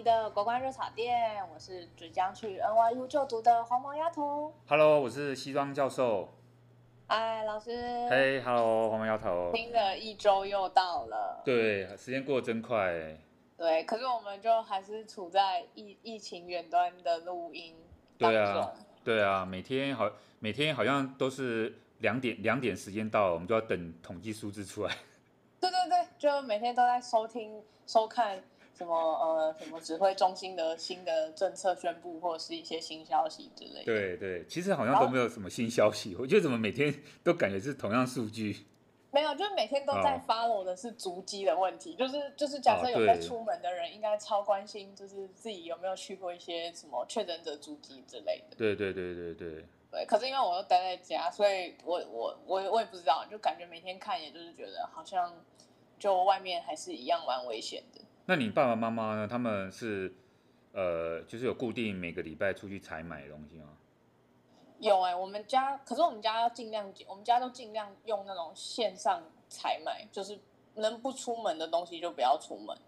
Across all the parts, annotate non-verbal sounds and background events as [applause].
集的国关热炒店，我是即将去 NYU 就读的黄毛丫头。Hello，我是西装教授。哎，老师。嘿、hey，Hello，黄毛丫头。新的一周又到了。对，时间过得真快。对，可是我们就还是处在疫疫情远端的录音。对啊，对啊，每天好，每天好像都是两点两点时间到了，我们就要等统计数字出来。[laughs] 对对对，就每天都在收听收看。什么呃，什么指挥中心的新的政策宣布，或者是一些新消息之类的。对对，其实好像都没有什么新消息。我觉得怎么每天都感觉是同样数据。没有，就是每天都在 follow 的是足迹的问题。哦、就是就是，假设有在出门的人，应该超关心，就是自己有没有去过一些什么确诊者足迹之类的。对对对对对。对，可是因为我又待在家，所以我我我我也不知道，就感觉每天看，也就是觉得好像就外面还是一样蛮危险的。那你爸爸妈妈呢？他们是呃，就是有固定每个礼拜出去采买东西吗？有哎、欸，我们家可是我们家要尽量，我们家都尽量用那种线上采买，就是能不出门的东西就不要出门。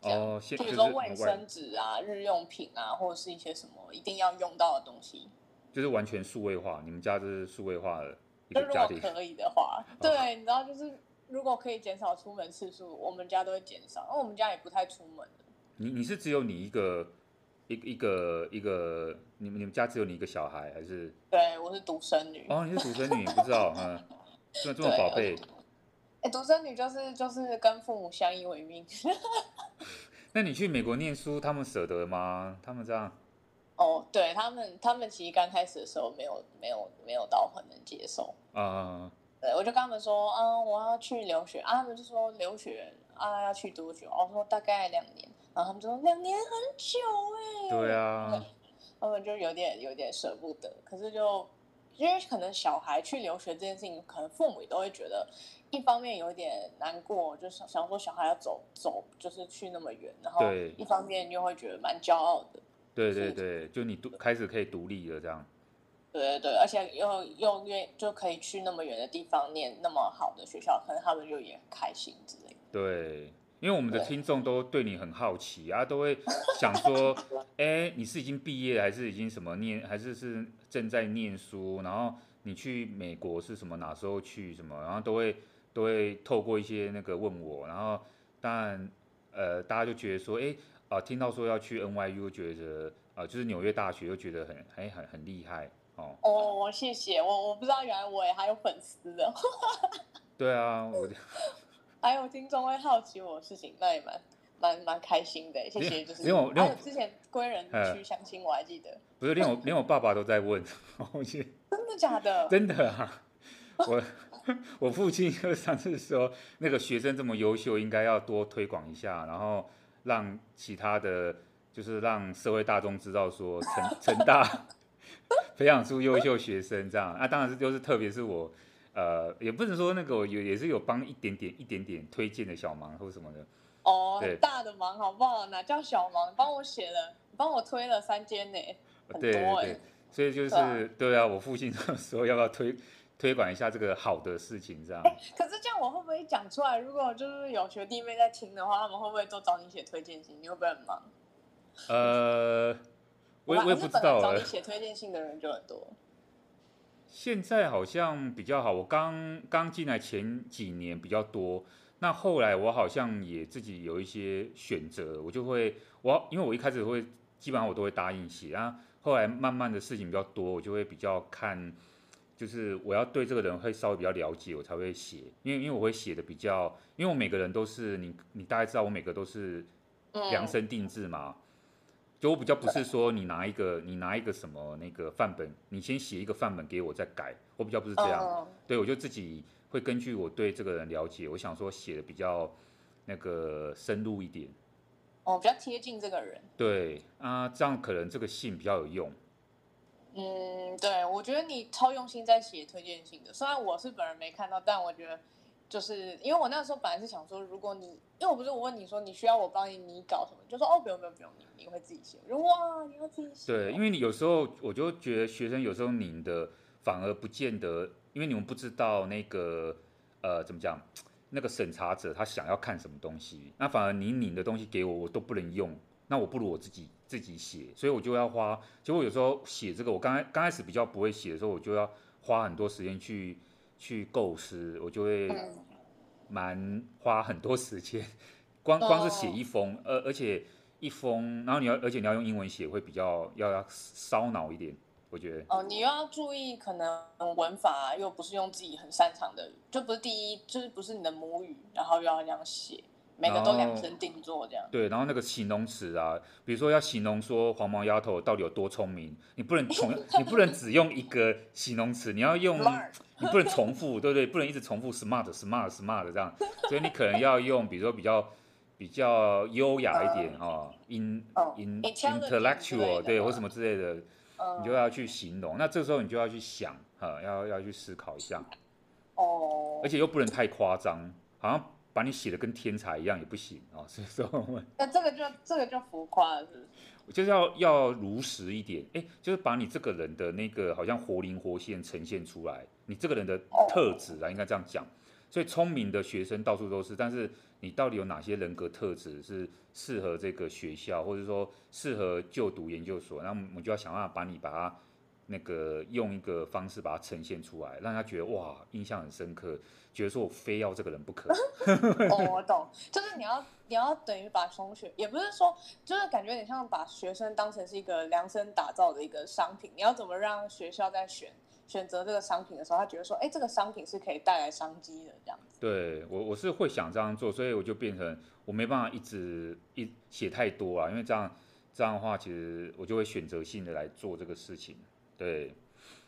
哦，比如说卫生纸啊、日用品啊，或者是一些什么一定要用到的东西，就是完全数位化。你们家就是数位化的一个家庭，如果可以的话，哦、对，你知道就是。如果可以减少出门次数，我们家都会减少，因为我们家也不太出门。你你是只有你一个一一个一个，你们你们家只有你一个小孩还是？对，我是独生女。哦，你是独生女，[laughs] 不知道嗯，这么这么宝贝。哎，独生女就是就是跟父母相依为命。[laughs] 那你去美国念书，他们舍得吗？他们这样？哦，对他们，他们其实刚开始的时候没有没有没有到很能接受啊。Uh... 对，我就跟他们说，嗯，我要去留学啊。他们就说留学啊，要去多久？我说大概两年。然后他们就说两年很久哎。对啊。他们就有点有点舍不得，可是就因为可能小孩去留学这件事情，可能父母也都会觉得，一方面有点难过，就是想说小孩要走走，就是去那么远，然后一方面又会觉得蛮骄傲的。对对对，就你独开始可以独立了这样。对对对，而且又又愿就可以去那么远的地方念那么好的学校，可能他们就也很开心之类的。对，因为我们的听众都对你很好奇啊，都会 [laughs] 想说，哎，你是已经毕业还是已经什么念，还是是正在念书？然后你去美国是什么？哪时候去？什么？然后都会都会透过一些那个问我，然后当然呃，大家就觉得说，哎啊、呃，听到说要去 NYU，觉得啊、呃，就是纽约大学，又觉得很哎很很厉害。哦，哦，谢谢我，我不知道原来我也还有粉丝的。[laughs] 对啊，我 [laughs] 还有听众会好奇我的事情，那也蛮蛮蛮开心的。谢谢，就是连我连我之前归人去相亲，我还记得。不是，连我 [laughs] 连我爸爸都在问，真的假的？真的啊，我我父亲就上次说，那个学生这么优秀，应该要多推广一下，然后让其他的就是让社会大众知道说成成大。培养出优秀学生，这样啊，当然是就是特别是我，呃，也不能说那个有也是有帮一点点一点点推荐的小忙或什么的。哦，很大的忙好不好？哪叫小忙？帮我写了，帮我推了三间呢，很多哎。对，所以就是对啊，对啊，我父亲说要不要推 [laughs] 推广一下这个好的事情，这样。可是这样我会不会讲出来？如果就是有学弟妹在听的话，他们会不会都找你写推荐信？你会不会很忙？呃。我我也不知道找你写推荐信的人就很多。现在好像比较好。我刚刚进来前几年比较多，那后来我好像也自己有一些选择，我就会我因为我一开始会基本上我都会答应写，然后后来慢慢的事情比较多，我就会比较看，就是我要对这个人会稍微比较了解，我才会写。因为因为我会写的比较，因为我每个人都是你你大概知道我每个都是量身定制嘛。嗯就我比较不是说你拿一个你拿一个什么那个范本，你先写一个范本给我再改，我比较不是这样。Oh. 对，我就自己会根据我对这个人了解，我想说写的比较那个深入一点。哦、oh，比较贴近这个人。对啊，这样可能这个信比较有用。嗯，对，我觉得你超用心在写推荐信的，虽然我是本人没看到，但我觉得。就是因为我那时候本来是想说，如果你因为我不是我问你说你需要我帮你你搞什么，就说哦不用不用不用，你你会自己写。哇，你要自己写。对，因为你有时候我就觉得学生有时候拧的反而不见得，因为你们不知道那个呃怎么讲，那个审查者他想要看什么东西，那反而你拧的东西给我我都不能用，那我不如我自己自己写，所以我就要花。结果有时候写这个，我刚开刚开始比较不会写的时候，我就要花很多时间去去构思，我就会蛮花很多时间。[laughs] 光光是写一封，而而且一封，然后你要而且你要用英文写，会比较要要烧脑一点。我觉得哦，你又要注意可能文法，又不是用自己很擅长的，就不是第一，就是不是你的母语，然后又要这样写，每个都量身定做这样。对，然后那个形容词啊，比如说要形容说黄毛丫头到底有多聪明，你不能重，[laughs] 你不能只用一个形容词，你要用，你不能重复，对不对？不能一直重复 smart smart smart 这样，所以你可能要用，比如说比较比较优雅一点哈，in in intellectual 对，或什么之类的。你就要去形容，那这时候你就要去想，哈，要要去思考一下，哦，而且又不能太夸张，好像把你写的跟天才一样也不行啊，[laughs] 所以说，那这个就这个就浮夸了，是不是？就是要要如实一点，哎，就是把你这个人的那个好像活灵活现呈现出来，你这个人的特质啊，应该这样讲。所以聪明的学生到处都是，但是你到底有哪些人格特质是适合这个学校，或者说适合就读研究所？那我们就要想办法把你把它那个用一个方式把它呈现出来，让他觉得哇，印象很深刻，觉得说我非要这个人不可。[laughs] 哦，我懂，就是你要你要等于把同学，也不是说，就是感觉你像把学生当成是一个量身打造的一个商品，你要怎么让学校在选？选择这个商品的时候，他觉得说，哎，这个商品是可以带来商机的，这样子。对我，我是会想这样做，所以我就变成我没办法一直一写太多啊，因为这样这样的话，其实我就会选择性的来做这个事情。对，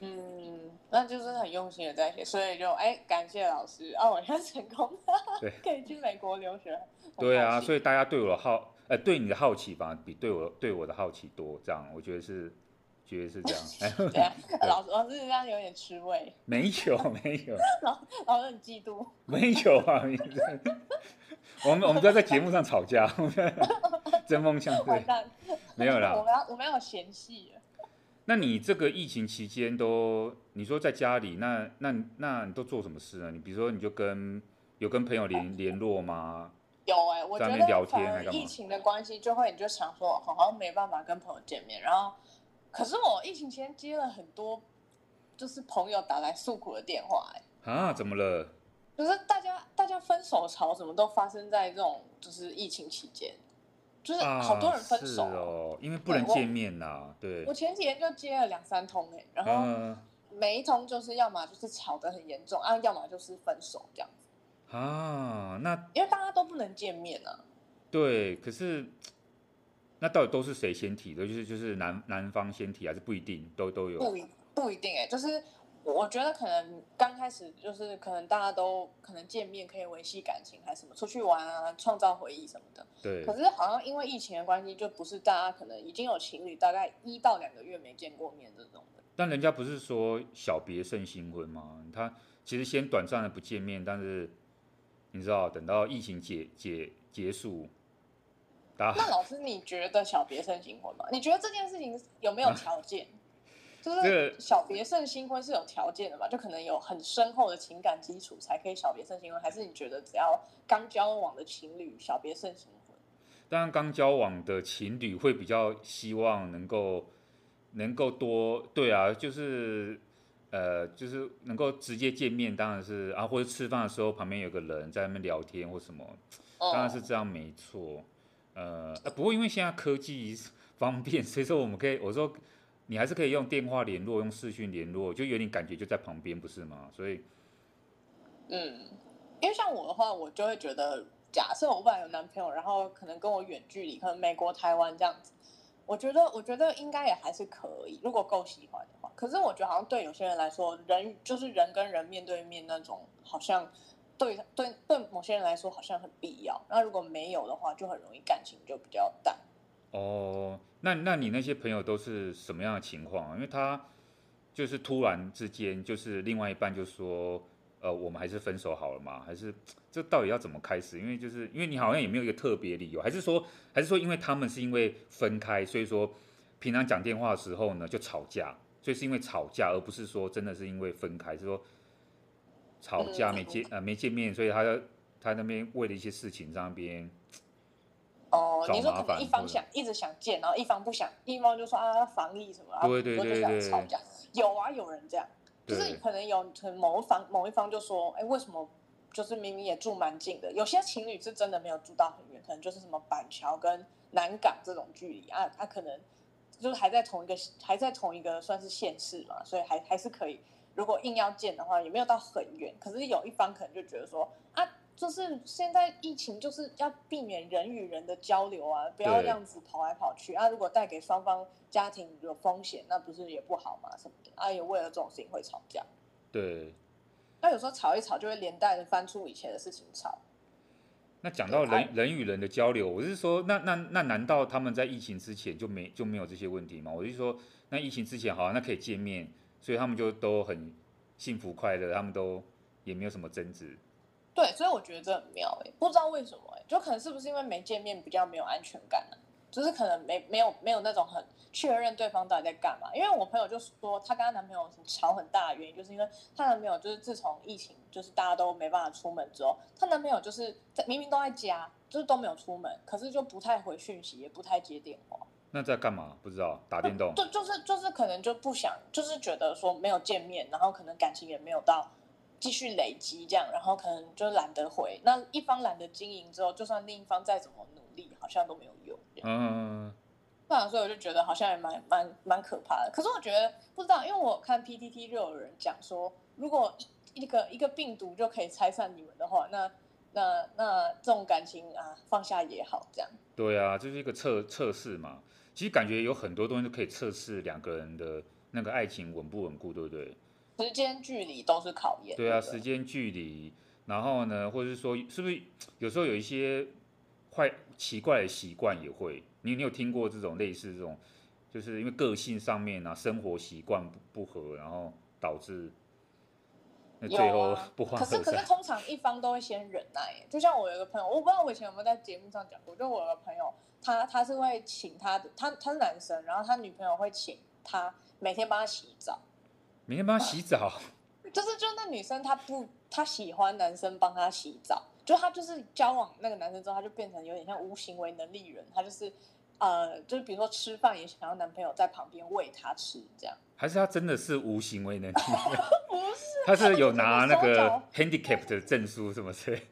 嗯，那就是很用心的在写，所以就哎，感谢老师啊，我现在成功了，[laughs] 对，[laughs] 可以去美国留学。对啊，所以大家对我的好，呃，对你的好奇反而比对我对我的好奇多，这样我觉得是。觉得是这样，[laughs] 对啊，老师老师这样有点吃味。没有没有，老老师很嫉妒。没有啊，我们我们都在节目上吵架，针锋相对。没有啦，我们要我们要嫌隙。那你这个疫情期间都，你说在家里，那那那你都做什么事呢？你比如说，你就跟有跟朋友联联络吗？有哎、欸，我觉得聊天疫情的关系，就会你就想说，好像没办法跟朋友见面，然后。可是我疫情期间接了很多，就是朋友打来诉苦的电话，哎，啊，怎么了？就是大家大家分手潮怎么都发生在这种就是疫情期间，就是好多人分手，啊、哦，因为不能见面呐、啊，对。我，前几天就接了两三通哎，然后每一通就是要么就是吵得很严重啊，要么就是分手这样子。啊，那因为大家都不能见面啊。对，可是。那到底都是谁先提的？就是就是男男方先提，还是不一定都都有？不一不一定哎、欸，就是我觉得可能刚开始就是可能大家都可能见面可以维系感情，还是什么出去玩啊，创造回忆什么的。对。可是好像因为疫情的关系，就不是大家可能已经有情侣大概一到两个月没见过面这种的。但人家不是说小别胜新婚吗？他其实先短暂的不见面，但是你知道等到疫情解解结束。那老师，你觉得小别胜新婚吗？你觉得这件事情有没有条件？啊、就是小别胜新婚是有条件的嘛？就可能有很深厚的情感基础才可以小别胜新婚，还是你觉得只要刚交往的情侣小别胜新婚？当然，刚交往的情侣会比较希望能够能够多对啊，就是呃，就是能够直接见面，当然是啊，或者吃饭的时候旁边有个人在那边聊天或什么，当然是这样没错。呃，不过因为现在科技方便，所以说我们可以，我说你还是可以用电话联络，用视讯联络，就有点感觉就在旁边，不是吗？所以，嗯，因为像我的话，我就会觉得，假设我本来有男朋友，然后可能跟我远距离，可能美国、台湾这样子，我觉得，我觉得应该也还是可以，如果够喜欢的话。可是我觉得好像对有些人来说，人就是人跟人面对面那种，好像。对对对，某些人来说好像很必要。那如果没有的话，就很容易感情就比较淡。哦，那那你那些朋友都是什么样的情况？因为他就是突然之间，就是另外一半就说，呃，我们还是分手好了嘛？还是这到底要怎么开始？因为就是因为你好像也没有一个特别理由，还是说还是说因为他们是因为分开，所以说平常讲电话的时候呢就吵架，所以是因为吵架，而不是说真的是因为分开，是说。吵架没见呃没见面，所以他他那边为了一些事情在那边。哦，你说可能一方想一直想见，然后一方不想，一方就说啊防疫什么，对对对对，吵架。有啊，有人这样，就是可能有某一方某一方就说，哎，为什么就是明明也住蛮近的，有些情侣是真的没有住到很远，可能就是什么板桥跟南港这种距离啊，他可能就是还在同一个还在同一个算是县市嘛，所以还还是可以。如果硬要见的话，也没有到很远。可是有一方可能就觉得说啊，就是现在疫情就是要避免人与人的交流啊，不要这样子跑来跑去啊。如果带给双方家庭有风险，那不是也不好吗？什么的啊，也为了这种事情会吵架。对。那有时候吵一吵，就会连带的翻出以前的事情吵。那讲到人人与人的交流，我是说，那那那难道他们在疫情之前就没就没有这些问题吗？我是说，那疫情之前好，那可以见面。所以他们就都很幸福快乐，他们都也没有什么争执。对，所以我觉得这很妙哎，不知道为什么哎，就可能是不是因为没见面比较没有安全感呢？就是可能没没有没有那种很确认对方到底在干嘛。因为我朋友就说，她跟她男朋友吵很大的原因，就是因为她男朋友就是自从疫情就是大家都没办法出门之后，她男朋友就是在明明都在家，就是都没有出门，可是就不太回讯息，也不太接电话。那在干嘛？不知道打电动。就，就是就是可能就不想，就是觉得说没有见面，然后可能感情也没有到继续累积这样，然后可能就懒得回。那一方懒得经营之后，就算另一方再怎么努力，好像都没有用。嗯。那所以我就觉得好像也蛮蛮蛮可怕的。可是我觉得不知道，因为我看 PTT 就有人讲说，如果一个一个病毒就可以拆散你们的话，那那那这种感情啊，放下也好，这样。对啊，就是一个测测试嘛。其实感觉有很多东西都可以测试两个人的那个爱情稳不稳固，对不对？时间距离都是考验。对啊，时间距离，然后呢，或者是说，是不是有时候有一些坏奇怪的习惯也会？你你有听过这种类似这种，就是因为个性上面啊，生活习惯不不合，然后导致那最后 [laughs] 不欢。可是可是通常一方都会先忍耐，就像我有个朋友，我不知道我以前有没有在节目上讲过，就我有个朋友。他他是会请他的，他他是男生，然后他女朋友会请他每天帮他洗澡，每天帮他洗澡，[laughs] 就是就那女生她不，她喜欢男生帮她洗澡，就她就是交往那个男生之后，她就变成有点像无行为能力人，她就是呃，就是比如说吃饭也想要男朋友在旁边喂她吃这样，还是她真的是无行为能力人？[laughs] 不是，他是有拿那个 handicap 的证书什么之类。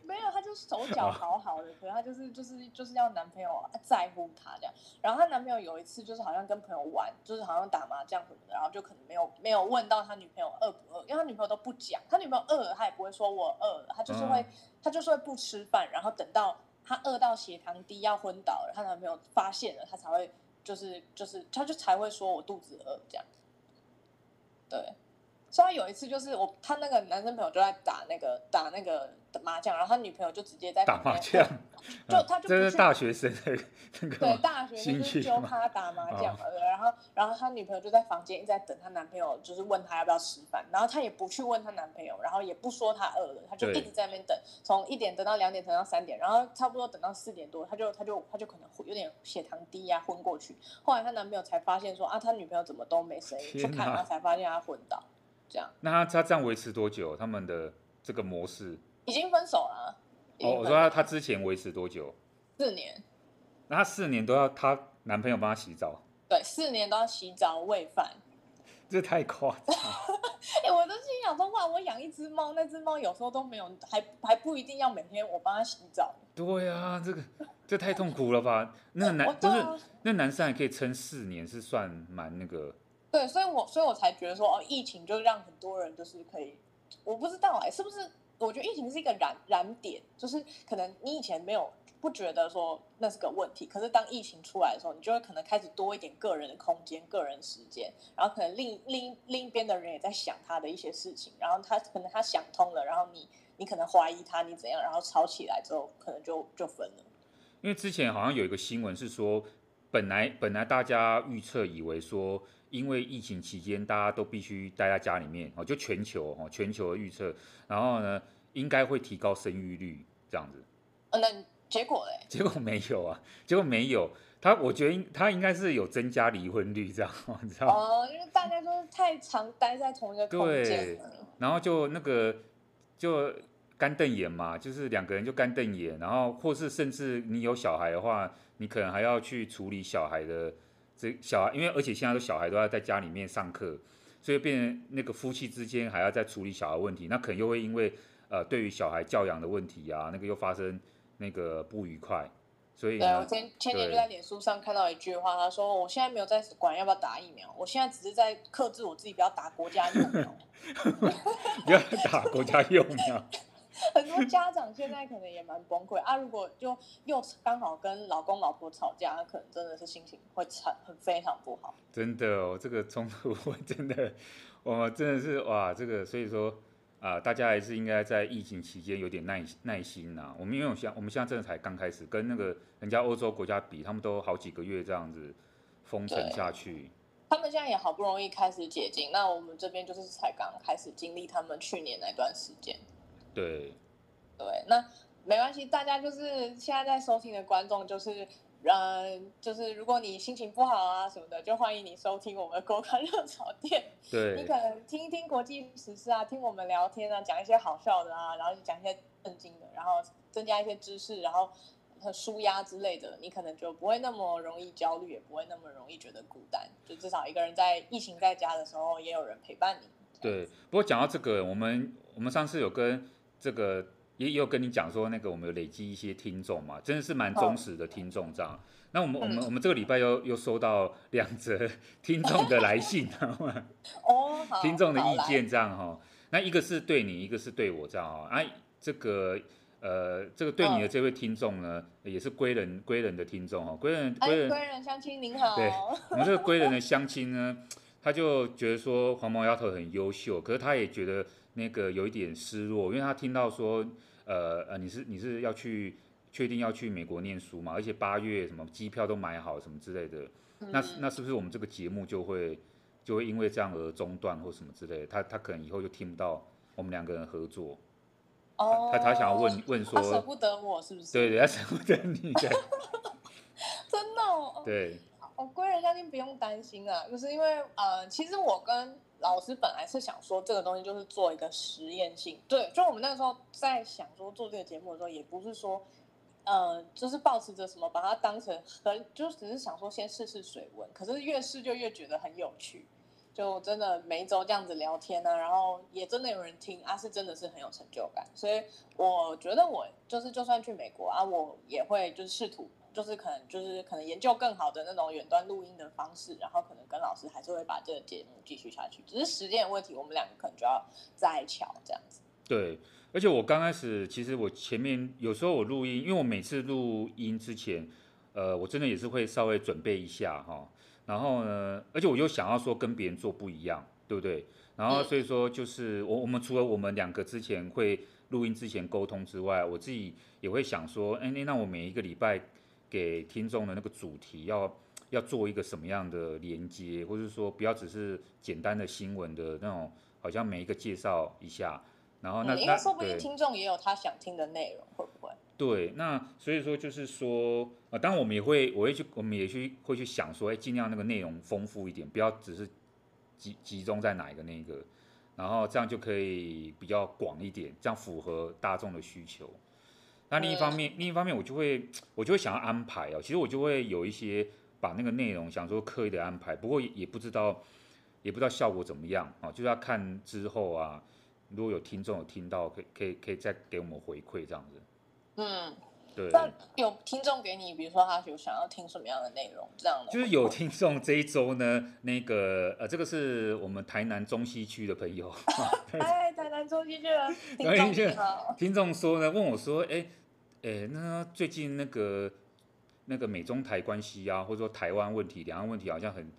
手脚好好的，可是她就是就是就是要男朋友在乎她这样。然后她男朋友有一次就是好像跟朋友玩，就是好像打麻将什么的，然后就可能没有没有问到他女朋友饿不饿，因为他女朋友都不讲，他女朋友饿了他也不会说我饿了，他就是会他就是会不吃饭，然后等到他饿到血糖低要昏倒了，他男朋友发现了，他才会就是就是他就才会说我肚子饿这样。对。所以他有一次就是我他那个男生朋友就在打那个打那个麻将，然后他女朋友就直接在打麻将，就他就是大学生那个对大学生就是教他打麻将嘛，对，然后然后他女朋友就在房间一直在等他男朋友，就是问他要不要吃饭，然后他也不去问他男朋友，然后也不说他饿了，他就一直在那边等，从一点等到两点，等到三点，然后差不多等到四点多，他就他就他就可能有点血糖低呀、啊，昏过去。后来他男朋友才发现说啊，他女朋友怎么都没声音，去看他才发现他昏倒。这样，那他他这样维持多久？他们的这个模式已经分手了。哦，我说他他之前维持多久？四年。那他四年都要他男朋友帮他洗澡？对，四年都要洗澡喂饭。这太夸张。哎、欸，我都心想说，哇，我养一只猫，那只猫有时候都没有，还还不一定要每天我帮它洗澡。对啊，这个这太痛苦了吧？那个 [laughs] 男不、啊、是那男生还可以撑四年，是算蛮那个。对，所以我所以我才觉得说，哦，疫情就让很多人就是可以，我不知道哎，是不是？我觉得疫情是一个燃燃点，就是可能你以前没有不觉得说那是个问题，可是当疫情出来的时候，你就会可能开始多一点个人的空间、个人时间，然后可能另另另一边的人也在想他的一些事情，然后他可能他想通了，然后你你可能怀疑他，你怎样，然后吵起来之后，可能就就分了。因为之前好像有一个新闻是说，本来本来大家预测以为说。因为疫情期间，大家都必须待在家里面哦，就全球哦，全球的预测，然后呢，应该会提高生育率这样子。嗯，那结果嘞？[laughs] 结果没有啊，结果没有。他我觉得他应该是有增加离婚率这样，[laughs] 你知道吗？哦，因为大家都是太常待在同一个空间。对。然后就那个就干瞪眼嘛，就是两个人就干瞪眼，然后或是甚至你有小孩的话。你可能还要去处理小孩的这小孩，因为而且现在的小孩都要在家里面上课，所以变成那个夫妻之间还要再处理小孩问题，那可能又会因为呃对于小孩教养的问题啊，那个又发生那个不愉快。所以，对，我前前年就在脸书上看到一句话，他说：“我现在没有在管要不要打疫苗，我现在只是在克制我自己不要打国家疫苗。[laughs] ”不要打国家疫苗。很多家长现在可能也蛮崩溃啊！如果就又刚好跟老公老婆吵架，那可能真的是心情会很很非常不好。真的哦，这个冲突 [laughs] 真的，我真的是哇，这个所以说。啊、呃，大家还是应该在疫情期间有点耐耐心呐、啊。我们因为像我们现在真的才刚开始，跟那个人家欧洲国家比，他们都好几个月这样子封城下去。他们现在也好不容易开始解禁，那我们这边就是才刚开始经历他们去年那段时间。对，对，那没关系，大家就是现在在收听的观众就是。嗯，就是如果你心情不好啊什么的，就欢迎你收听我们的国刊热炒店。[laughs] 对，你可能听一听国际时事啊，听我们聊天啊，讲一些好笑的啊，然后讲一些正经的，然后增加一些知识，然后很舒压之类的，你可能就不会那么容易焦虑，也不会那么容易觉得孤单。就至少一个人在疫情在家的时候，也有人陪伴你。对，不过讲到这个，我们我们上次有跟这个。也有跟你讲说，那个我们有累积一些听众嘛，真的是蛮忠实的听众这样。那我们我们我们这个礼拜又又收到两则听众的来信？[laughs] 哦，听众的意见这样哈。那一个是对你，一个是对我这样啊。哎，这个呃，这个对你的这位听众呢，也是归人归人的听众哦。归人归人归人相亲您好。对，我们这个归人的相亲呢，他就觉得说黄毛丫头很优秀，可是他也觉得那个有一点失落，因为他听到说。呃呃，你是你是要去确定要去美国念书嘛？而且八月什么机票都买好什么之类的，嗯、那那是不是我们这个节目就会就会因为这样而中断或什么之类的？他他可能以后就听不到我们两个人合作。哦，他他想要问问说，舍不得我是不是？对对，他舍不得你。[laughs] 真的哦。对。我归仁相信不用担心啊，就是因为呃，其实我跟。老师本来是想说这个东西就是做一个实验性，对，就我们那个时候在想说做这个节目的时候，也不是说，呃，就是抱持着什么把它当成很，就只是想说先试试水温。可是越试就越觉得很有趣，就真的每一周这样子聊天呢、然后也真的有人听啊，是真的是很有成就感。所以我觉得我就是就算去美国啊，我也会就是试图。就是可能就是可能研究更好的那种远端录音的方式，然后可能跟老师还是会把这个节目继续下去，只是时间的问题，我们两个可能就要再巧这样子。对，而且我刚开始其实我前面有时候我录音，因为我每次录音之前，呃，我真的也是会稍微准备一下哈，然后呢，而且我又想要说跟别人做不一样，对不对？然后所以说就是我我们除了我们两个之前会录音之前沟通之外，我自己也会想说，哎，那我每一个礼拜。给听众的那个主题要要做一个什么样的连接，或者说不要只是简单的新闻的那种，好像每一个介绍一下，然后那、嗯、因为说不定听众也有他想听的内容，会不会？对，那所以说就是说，呃，当然我们也会，我会去，我们也去会去想说，哎，尽量那个内容丰富一点，不要只是集集中在哪一个那个，然后这样就可以比较广一点，这样符合大众的需求。那另一方面，另一方面，我就会，我就会想要安排哦。其实我就会有一些把那个内容想说刻意的安排，不过也不知道，也不知道效果怎么样啊，就是要看之后啊，如果有听众有听到，可以可以可以再给我们回馈这样子。嗯，对。那有听众给你，比如说他有想要听什么样的内容，这样的。就是有听众这一周呢，那个呃，这个是我们台南中西区的朋友。[laughs] 哎，台南中西区的 [laughs] 听众。听众说呢，问我说，哎。诶，那最近那个那个美中台关系啊，或者说台湾问题、两岸问题，好像很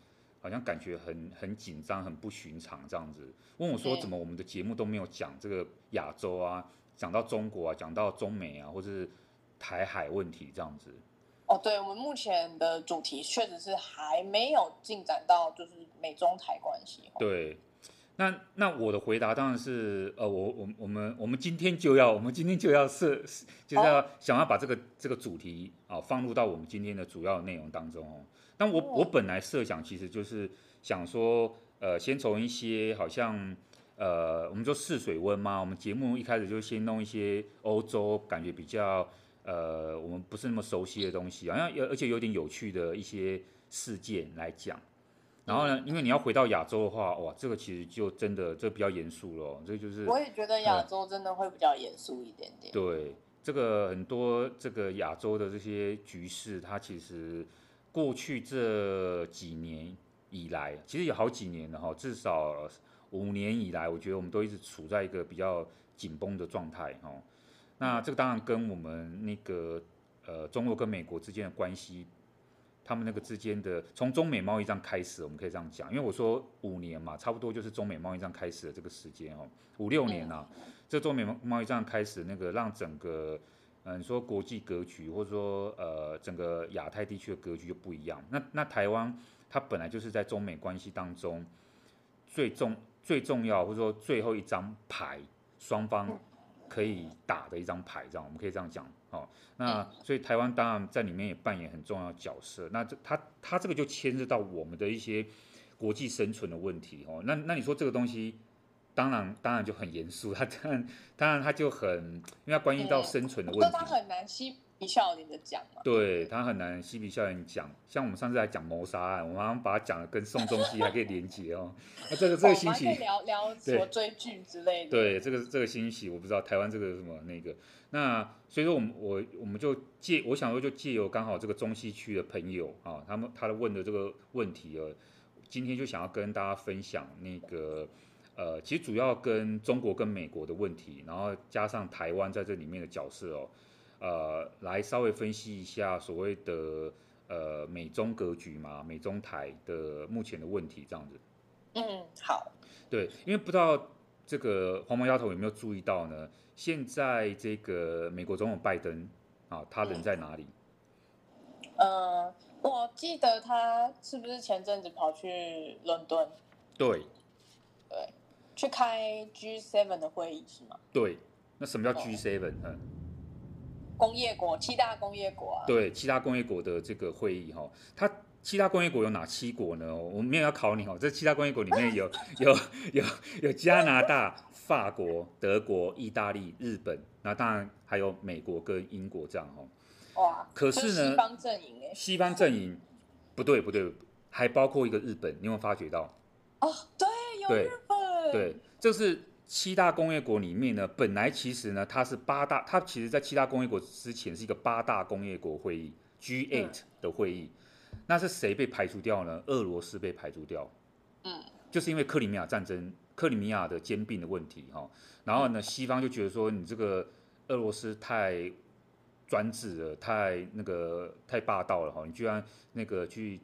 好像感觉很很紧张、很不寻常这样子。问我说，怎么我们的节目都没有讲这个亚洲啊，讲到中国啊，讲到中美啊，或者是台海问题这样子？哦，对，我们目前的主题确实是还没有进展到就是美中台关系。对。那那我的回答当然是，呃，我我我们我们今天就要，我们今天就要设，就是要想要把这个这个主题啊放入到我们今天的主要内容当中哦。但我我本来设想其实就是想说，呃，先从一些好像，呃，我们说试水温嘛，我们节目一开始就先弄一些欧洲感觉比较呃我们不是那么熟悉的东西，好像有而且有点有趣的一些事件来讲。然后呢，因为你要回到亚洲的话，哇，这个其实就真的这比较严肃了，这就是我也觉得亚洲真的会比较严肃一点点。对，这个很多这个亚洲的这些局势，它其实过去这几年以来，其实有好几年了哈，至少五年以来，我觉得我们都一直处在一个比较紧绷的状态哈。那这个当然跟我们那个呃中国跟美国之间的关系。他们那个之间的，从中美贸易战开始，我们可以这样讲，因为我说五年嘛，差不多就是中美贸易战开始的这个时间哦，五六年啊，这中美贸易战开始，那个让整个，嗯，你说国际格局，或者说呃，整个亚太地区的格局就不一样。那那台湾，它本来就是在中美关系当中最重最重要，或者说最后一张牌，双方可以打的一张牌，这样我们可以这样讲。哦，那所以台湾当然在里面也扮演很重要的角色。那这他他这个就牵涉到我们的一些国际生存的问题哦。那那你说这个东西，当然当然就很严肃。他当然当然他就很，因为它关系到生存的问题。他很难吸鼻效应的讲嘛。对，他很难嬉皮笑脸讲。像我们上次来讲谋杀案，我们好像把它讲的跟宋仲基还可以连接哦。[laughs] 那这个这个星期聊聊什么追剧之类的。对，这个这个星期我不知道台湾这个什么那个。那所以说，我们我我们就借，我想说就借由刚好这个中西区的朋友啊，他们他的问的这个问题啊，今天就想要跟大家分享那个呃，其实主要跟中国跟美国的问题，然后加上台湾在这里面的角色哦，呃，来稍微分析一下所谓的呃美中格局嘛，美中台的目前的问题这样子。嗯，好。对，因为不知道这个黄毛丫头有没有注意到呢？现在这个美国总统拜登啊，他人在哪里？嗯，呃，我记得他是不是前阵子跑去伦敦？对，对，去开 G7 的会议是吗？对，那什么叫 G7？嗯，工业国，七大工业国啊。对，七大工业国的这个会议哈，它七大工业国有哪七国呢？我没有要考你哦，这七大工业国里面有 [laughs] 有有有加拿大。法国、德国、意大利、日本，那当然还有美国跟英国这样哦。哇！可是呢，西方阵营哎，西方阵营不对不对，还包括一个日本，你有没有发觉到？哦，对，有日本。对，这是七大工业国里面呢，本来其实呢，它是八大，它其实在七大工业国之前是一个八大工业国会议 G8 的会议。嗯。那是谁被排除掉呢？俄罗斯被排除掉。嗯，就是因为克里米亚战争。克里米亚的兼并的问题，哈，然后呢，西方就觉得说你这个俄罗斯太专制了，太那个太霸道了，哈，你居然那个去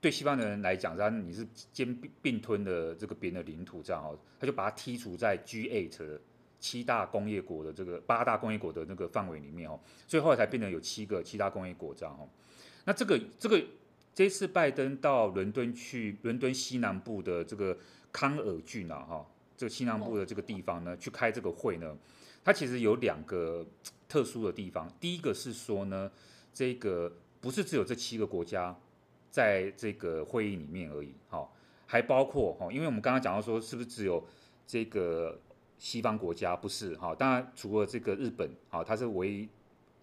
对西方的人来讲，然你是兼并并吞的这个别人的领土，这样哦，他就把它剔除在 G8 七大工业国的这个八大工业国的那个范围里面，哦，所以后来才变成有七个七大工业国这样，哦，那这个这个这次拜登到伦敦去，伦敦西南部的这个。康尔郡啊，哈，这个西南部的这个地方呢，去开这个会呢，它其实有两个特殊的地方。第一个是说呢，这个不是只有这七个国家在这个会议里面而已，哈，还包括哈，因为我们刚刚讲到说，是不是只有这个西方国家？不是，哈，当然除了这个日本，哈，它是唯一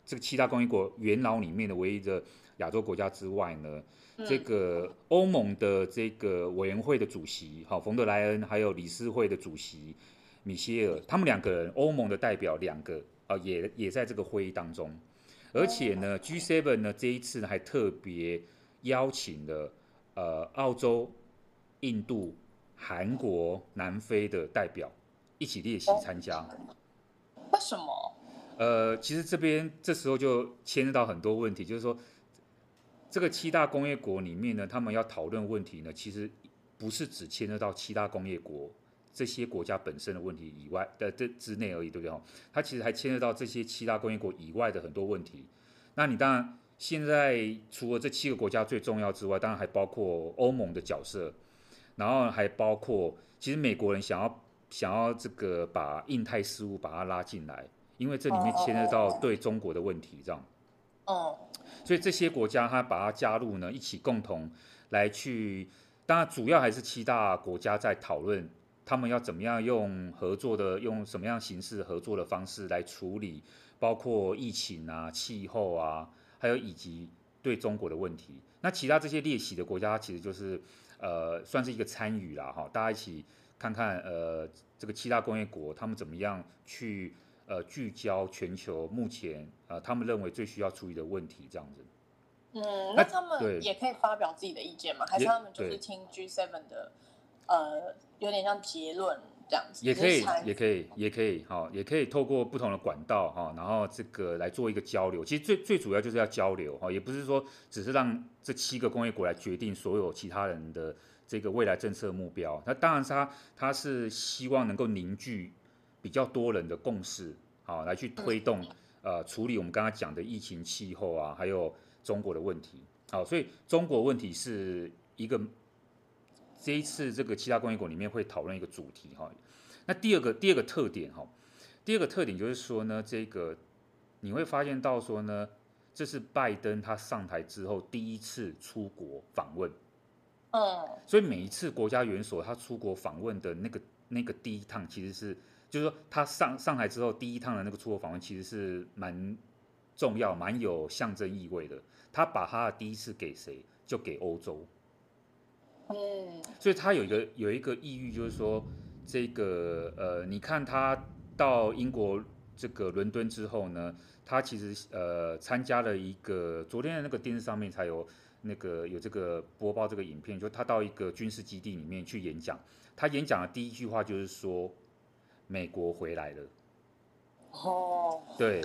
这个七大工业国元老里面的唯一的亚洲国家之外呢。这个欧盟的这个委员会的主席，好，冯德莱恩，还有理事会的主席米歇尔，他们两个人，欧盟的代表两个，啊，也也在这个会议当中。而且呢，G7 呢这一次呢还特别邀请了呃澳洲、印度、韩国、南非的代表一起列席参加。为什么？呃，其实这边这时候就牵涉到很多问题，就是说。这个七大工业国里面呢，他们要讨论问题呢，其实不是只牵涉到七大工业国这些国家本身的问题以外的这之内而已，对不对？它其实还牵涉到这些七大工业国以外的很多问题。那你当然现在除了这七个国家最重要之外，当然还包括欧盟的角色，然后还包括其实美国人想要想要这个把印太事务把它拉进来，因为这里面牵涉到对中国的问题，这样。哦。所以这些国家，他把它加入呢，一起共同来去，当然主要还是七大国家在讨论，他们要怎么样用合作的，用什么样形式合作的方式来处理，包括疫情啊、气候啊，还有以及对中国的问题。那其他这些列席的国家，其实就是呃，算是一个参与啦，哈，大家一起看看呃，这个七大工业国他们怎么样去呃聚焦全球目前呃他们认为最需要处理的问题，这样子。嗯，那他们也可以发表自己的意见吗？还是他们就是听 G7 的呃，有点像结论？这样子也可以，也可以，也可以，好，也可以透过不同的管道哈，然后这个来做一个交流。其实最最主要就是要交流哈，也不是说只是让这七个工业国来决定所有其他人的这个未来政策目标。那当然，他他是希望能够凝聚比较多人的共识，好，来去推动呃处理我们刚刚讲的疫情、气候啊，还有中国的问题。好，所以中国问题是一个。这一次这个七大工业国里面会讨论一个主题哈，那第二个第二个特点哈，第二个特点就是说呢，这个你会发现到说呢，这是拜登他上台之后第一次出国访问，嗯，所以每一次国家元首他出国访问的那个那个第一趟，其实是就是说他上上台之后第一趟的那个出国访问，其实是蛮重要、蛮有象征意味的。他把他的第一次给谁？就给欧洲。嗯，所以他有一个有一个意义，就是说，这个呃，你看他到英国这个伦敦之后呢，他其实呃参加了一个昨天的那个电视上面才有那个有这个播报这个影片，就他到一个军事基地里面去演讲，他演讲的第一句话就是说美国回来了。哦，对，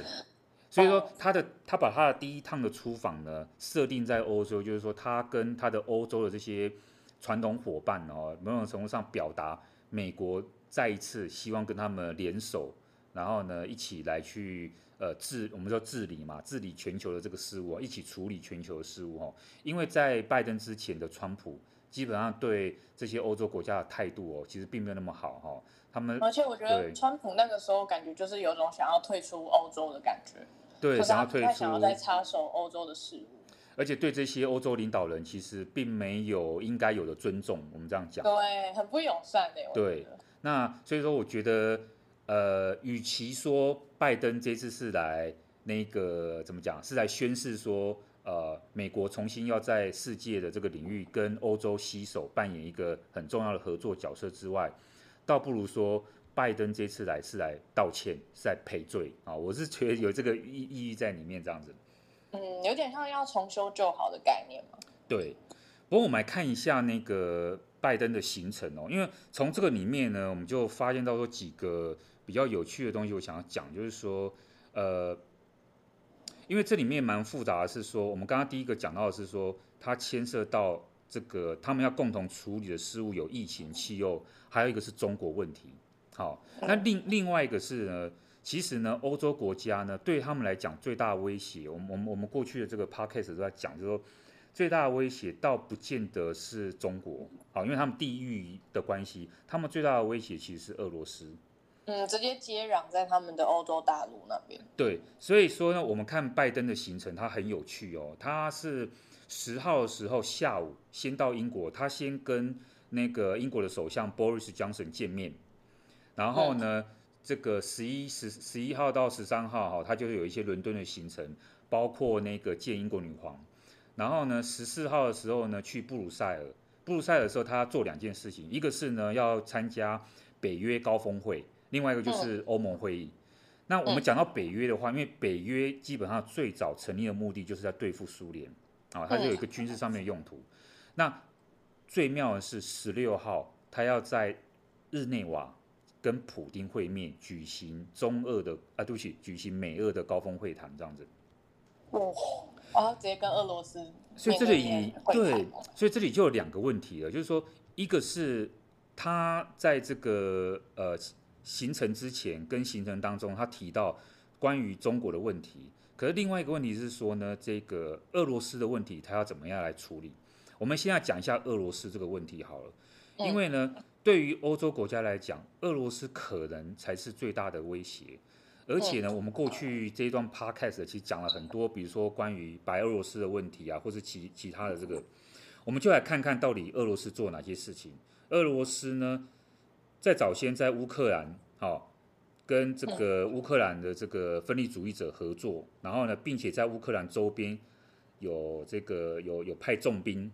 所以说他的他把他的第一趟的出访呢设定在欧洲，就是说他跟他的欧洲的这些。传统伙伴哦，某种程度上表达美国再一次希望跟他们联手，然后呢一起来去呃治，我们说治理嘛，治理全球的这个事务，一起处理全球的事务哦。因为在拜登之前的川普，基本上对这些欧洲国家的态度哦，其实并没有那么好哈。他们而且我觉得川普那个时候感觉就是有种想要退出欧洲的感觉，对，想要退出，想要再插手欧洲的事务。而且对这些欧洲领导人，其实并没有应该有的尊重。我们这样讲，对，很不友善的。对，那所以说，我觉得，呃，与其说拜登这次是来那个怎么讲，是来宣示说，呃，美国重新要在世界的这个领域跟欧洲携手扮演一个很重要的合作角色之外，倒不如说，拜登这次来是来道歉，是来赔罪啊。我是觉得有这个意意义在里面，这样子。嗯，有点像要重修旧好的概念嘛。对，不过我们来看一下那个拜登的行程哦，因为从这个里面呢，我们就发现到说几个比较有趣的东西，我想要讲，就是说，呃，因为这里面蛮复杂的，是说我们刚刚第一个讲到的是说，它牵涉到这个他们要共同处理的事物有疫情、气候，还有一个是中国问题。好，那另另外一个是呢？其实呢，欧洲国家呢，对他们来讲最大的威胁，我们我们我们过去的这个 podcast 都在讲，就是说最大的威胁倒不见得是中国，啊，因为他们地域的关系，他们最大的威胁其实是俄罗斯，嗯，直接接壤在他们的欧洲大陆那边。对，所以说呢，我们看拜登的行程，他很有趣哦，他是十号的时候下午先到英国，他先跟那个英国的首相 Boris Johnson 见面，然后呢。嗯这个十一十十一号到十三号哈，他就会有一些伦敦的行程，包括那个见英国女皇。然后呢，十四号的时候呢，去布鲁塞尔。布鲁塞尔的时候，他要做两件事情，一个是呢要参加北约高峰会，另外一个就是欧盟会议。那我们讲到北约的话，因为北约基本上最早成立的目的就是在对付苏联啊，它就有一个军事上面的用途。那最妙的是十六号，他要在日内瓦。跟普丁会面，举行中俄的啊，对不起，举行美俄的高峰会谈这样子。哦，啊，直接跟俄罗斯。所以这里对，所以这里就有两个问题了，就是说，一个是他在这个呃行程之前跟行程当中，他提到关于中国的问题，可是另外一个问题是说呢，这个俄罗斯的问题，他要怎么样来处理？我们现在讲一下俄罗斯这个问题好了，因为呢。嗯对于欧洲国家来讲，俄罗斯可能才是最大的威胁。而且呢，我们过去这一段 podcast 其实讲了很多，比如说关于白俄罗斯的问题啊，或是其其他的这个，我们就来看看到底俄罗斯做哪些事情。俄罗斯呢，在早先在乌克兰，好、哦，跟这个乌克兰的这个分离主义者合作，然后呢，并且在乌克兰周边有这个有有派重兵，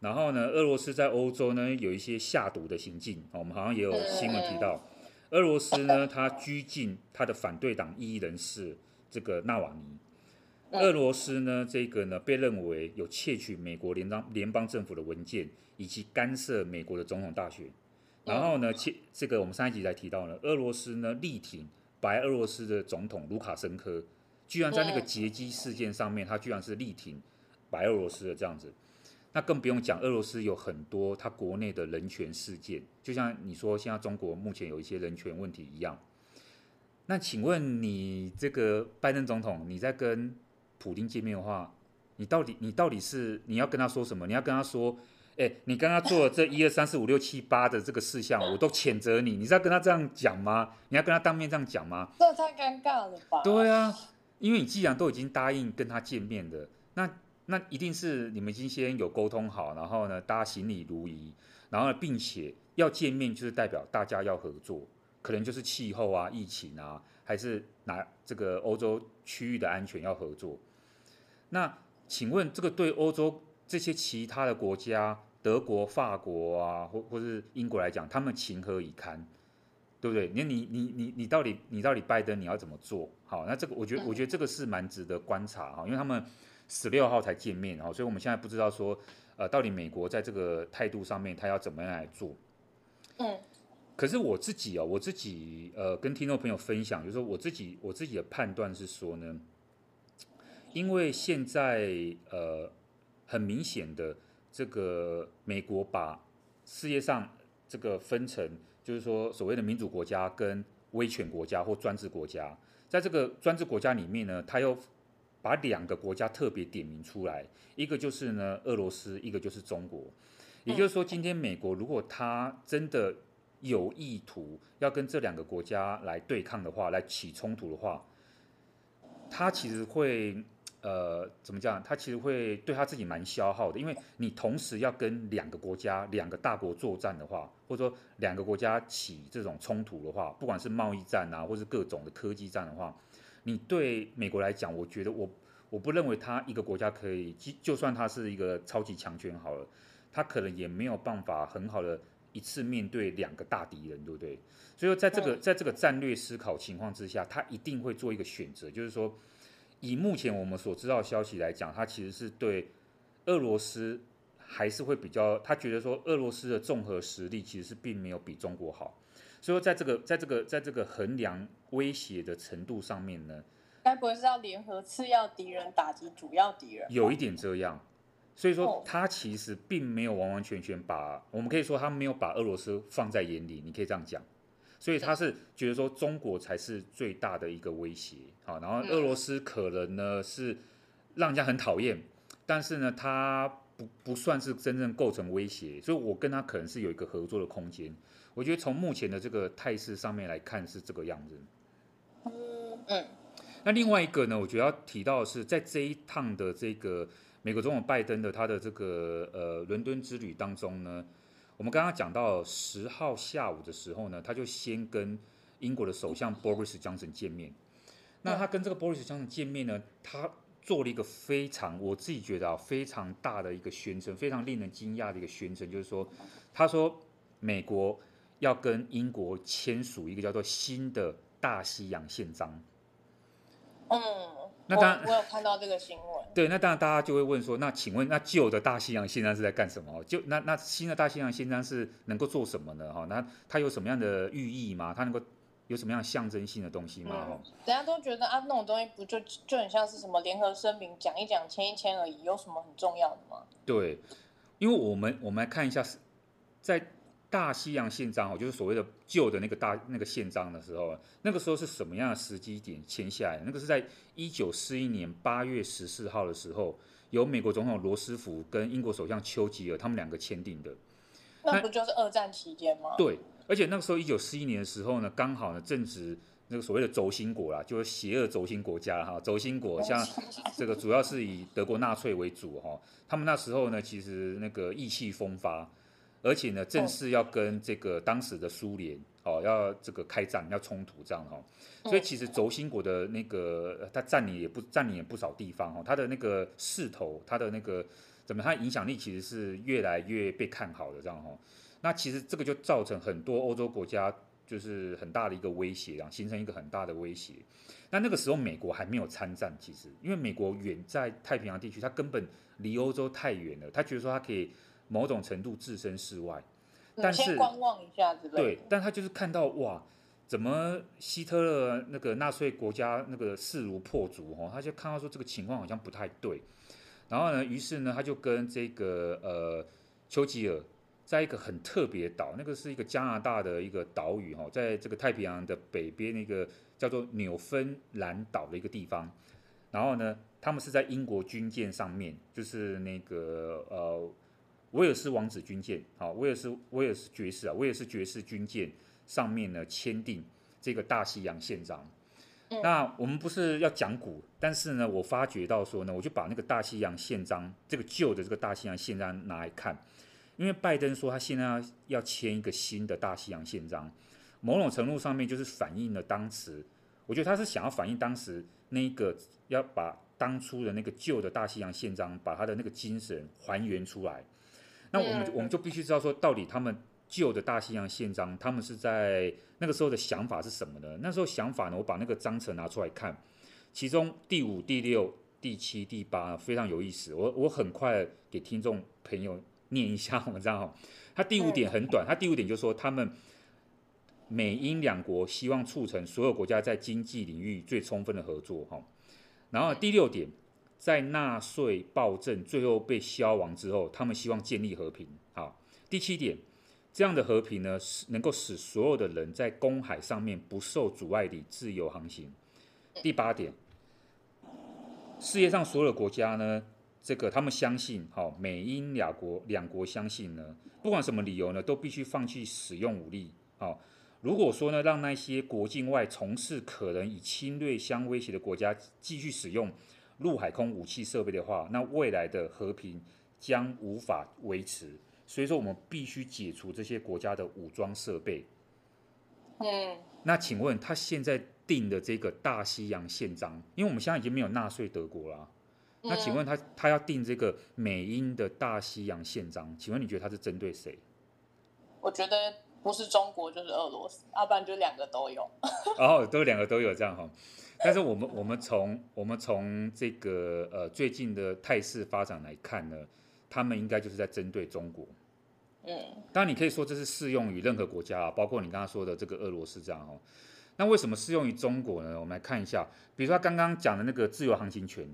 然后呢，俄罗斯在欧洲呢有一些下毒的行径，我们好像也有新闻提到，俄罗斯呢，他拘禁他的反对党异议人士这个纳瓦尼。俄罗斯呢，这个呢被认为有窃取美国联邦联邦政府的文件，以及干涉美国的总统大选。然后呢，窃这个我们上一集才提到了，俄罗斯呢力挺白俄罗斯的总统卢卡申科，居然在那个劫机事件上面，他居然是力挺白俄罗斯的这样子。那更不用讲，俄罗斯有很多他国内的人权事件，就像你说现在中国目前有一些人权问题一样。那请问你这个拜登总统，你在跟普京见面的话，你到底你到底是你要跟他说什么？你要跟他说，哎，你刚刚做了这一二三四五六七八的这个事项，我都谴责你，你是要跟他这样讲吗？你要跟他当面这样讲吗？这太尴尬了吧？对啊，因为你既然都已经答应跟他见面的，那那一定是你们已经先有沟通好，然后呢，大家行礼如仪，然后呢，并且要见面就是代表大家要合作，可能就是气候啊、疫情啊，还是拿这个欧洲区域的安全要合作。那请问这个对欧洲这些其他的国家，德国、法国啊，或或是英国来讲，他们情何以堪？对不对？你你你你你到底你到底拜登你要怎么做？好，那这个我觉得我觉得这个是蛮值得观察哈，因为他们十六号才见面，哈，所以我们现在不知道说，呃，到底美国在这个态度上面他要怎么样来做？嗯，可是我自己哦，我自己呃跟听众朋友分享，就是说我自己我自己的判断是说呢。因为现在呃很明显的，这个美国把世界上这个分成，就是说所谓的民主国家跟威权国家或专制国家，在这个专制国家里面呢，他又把两个国家特别点名出来，一个就是呢俄罗斯，一个就是中国。也就是说，今天美国如果他真的有意图要跟这两个国家来对抗的话，来起冲突的话，他其实会。呃，怎么讲？他其实会对他自己蛮消耗的，因为你同时要跟两个国家、两个大国作战的话，或者说两个国家起这种冲突的话，不管是贸易战啊，或是各种的科技战的话，你对美国来讲，我觉得我我不认为他一个国家可以，就算他是一个超级强权好了，他可能也没有办法很好的一次面对两个大敌人，对不对？所以说，在这个在这个战略思考情况之下，他一定会做一个选择，就是说。以目前我们所知道的消息来讲，他其实是对俄罗斯还是会比较，他觉得说俄罗斯的综合实力其实是并没有比中国好，所以说在这个在这个在这个衡量威胁的程度上面呢，该不会是要联合次要敌人打击主要敌人？有一点这样，所以说他其实并没有完完全全把，我们可以说他没有把俄罗斯放在眼里，你可以这样讲。所以他是觉得说中国才是最大的一个威胁，好，然后俄罗斯可能呢是让人家很讨厌，但是呢他不不算是真正构成威胁，所以我跟他可能是有一个合作的空间。我觉得从目前的这个态势上面来看是这个样子。嗯嗯。那另外一个呢，我觉得要提到的是在这一趟的这个美国总统拜登的他的这个呃伦敦之旅当中呢。我们刚刚讲到十号下午的时候呢，他就先跟英国的首相 Boris Johnson 见面。那他跟这个 Boris Johnson 见面呢，他做了一个非常，我自己觉得啊，非常大的一个宣称，非常令人惊讶的一个宣称，就是说，他说美国要跟英国签署一个叫做新的大西洋宪章。嗯。那当然我，我有看到这个新闻。对，那当然大家就会问说，那请问那旧的大西洋宪章是在干什么？就那那新的大西洋宪章是能够做什么呢？哈，那它有什么样的寓意吗？它能够有什么样象征性的东西吗？哈、嗯，大家都觉得啊，那种东西不就就很像是什么联合声明，讲一讲，签一签而已，有什么很重要的吗？对，因为我们我们来看一下，在。大西洋宪章哦，就是所谓的旧的那个大那个宪章的时候，那个时候是什么样的时机点签下来？那个是在一九四一年八月十四号的时候，由美国总统罗斯福跟英国首相丘吉尔他们两个签订的。那不就是二战期间吗？对，而且那个时候一九四一年的时候呢，刚好呢正值那个所谓的轴心国啦，就是邪恶轴心国家哈，轴心国像这个主要是以德国纳粹为主哈，他们那时候呢其实那个意气风发。而且呢，正式要跟这个当时的苏联哦，要这个开战，要冲突这样哈、哦。所以其实轴心国的那个它占领也不占领也不少地方哈、哦，他的那个势头，它的那个怎么，它影响力其实是越来越被看好的这样哈、哦。那其实这个就造成很多欧洲国家就是很大的一个威胁，然后形成一个很大的威胁。那那个时候美国还没有参战，其实因为美国远在太平洋地区，它根本离欧洲太远了，他觉得说他可以。某种程度置身事外，但是先观望一下之类。对，但他就是看到哇，怎么希特勒那个纳粹国家那个势如破竹哦，他就看到说这个情况好像不太对，然后呢，于是呢，他就跟这个呃丘吉尔在一个很特别的岛，那个是一个加拿大的一个岛屿哈，在这个太平洋的北边那个叫做纽芬兰岛的一个地方，然后呢，他们是在英国军舰上面，就是那个呃。威尔斯王子军舰，好，威尔斯威尔斯爵士啊，威尔斯爵士军舰上面呢签订这个大西洋宪章。嗯。那我们不是要讲古，但是呢，我发觉到说呢，我就把那个大西洋宪章这个旧的这个大西洋宪章拿来看，因为拜登说他现在要要签一个新的大西洋宪章，某种程度上面就是反映了当时，我觉得他是想要反映当时那个要把当初的那个旧的大西洋宪章把他的那个精神还原出来。那我们我们就必须知道说，到底他们旧的大西洋宪章，他们是在那个时候的想法是什么呢？那时候想法呢，我把那个章程拿出来看，其中第五、第六、第七、第八非常有意思。我我很快给听众朋友 [laughs] 念一下，我们知道，他第五点很短，他第五点就说他们美英两国希望促成所有国家在经济领域最充分的合作，哈。然后第六点。在纳粹暴政最后被消亡之后，他们希望建立和平。好，第七点，这样的和平呢，是能够使所有的人在公海上面不受阻碍地自由航行。第八点，世界上所有的国家呢，这个他们相信，好，美英两国两国相信呢，不管什么理由呢，都必须放弃使用武力。好，如果说呢，让那些国境外从事可能以侵略相威胁的国家继续使用。陆海空武器设备的话，那未来的和平将无法维持。所以说，我们必须解除这些国家的武装设备。嗯，那请问他现在定的这个大西洋宪章，因为我们现在已经没有纳粹德国了，嗯，那请问他他要定这个美英的大西洋宪章，请问你觉得他是针对谁？我觉得不是中国就是俄罗斯，要不然就两个都有。哦，都两个都有这样哈。但是我们我们从我们从这个呃最近的态势发展来看呢，他们应该就是在针对中国。嗯，当然你可以说这是适用于任何国家啊，包括你刚刚说的这个俄罗斯这样哦。那为什么适用于中国呢？我们来看一下，比如说他刚刚讲的那个自由航行权，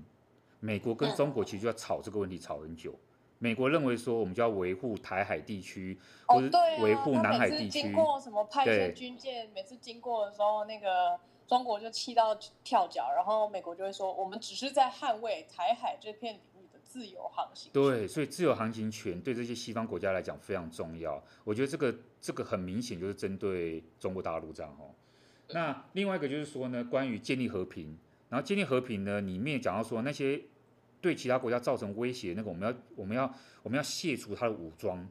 美国跟中国其实就要吵这个问题吵很久。美国认为说我们就要维护台海地区，或者维护南海地区。经过什么派遣军舰，每次经过的时候那个。中国就气到跳脚，然后美国就会说：“我们只是在捍卫台海这片领域的自由航行。”对，所以自由航行权对这些西方国家来讲非常重要。我觉得这个这个很明显就是针对中国大陆这样哈。那另外一个就是说呢，关于建立和平，然后建立和平呢，里面讲到说那些对其他国家造成威胁，那个我们要我们要我们要卸除他的武装。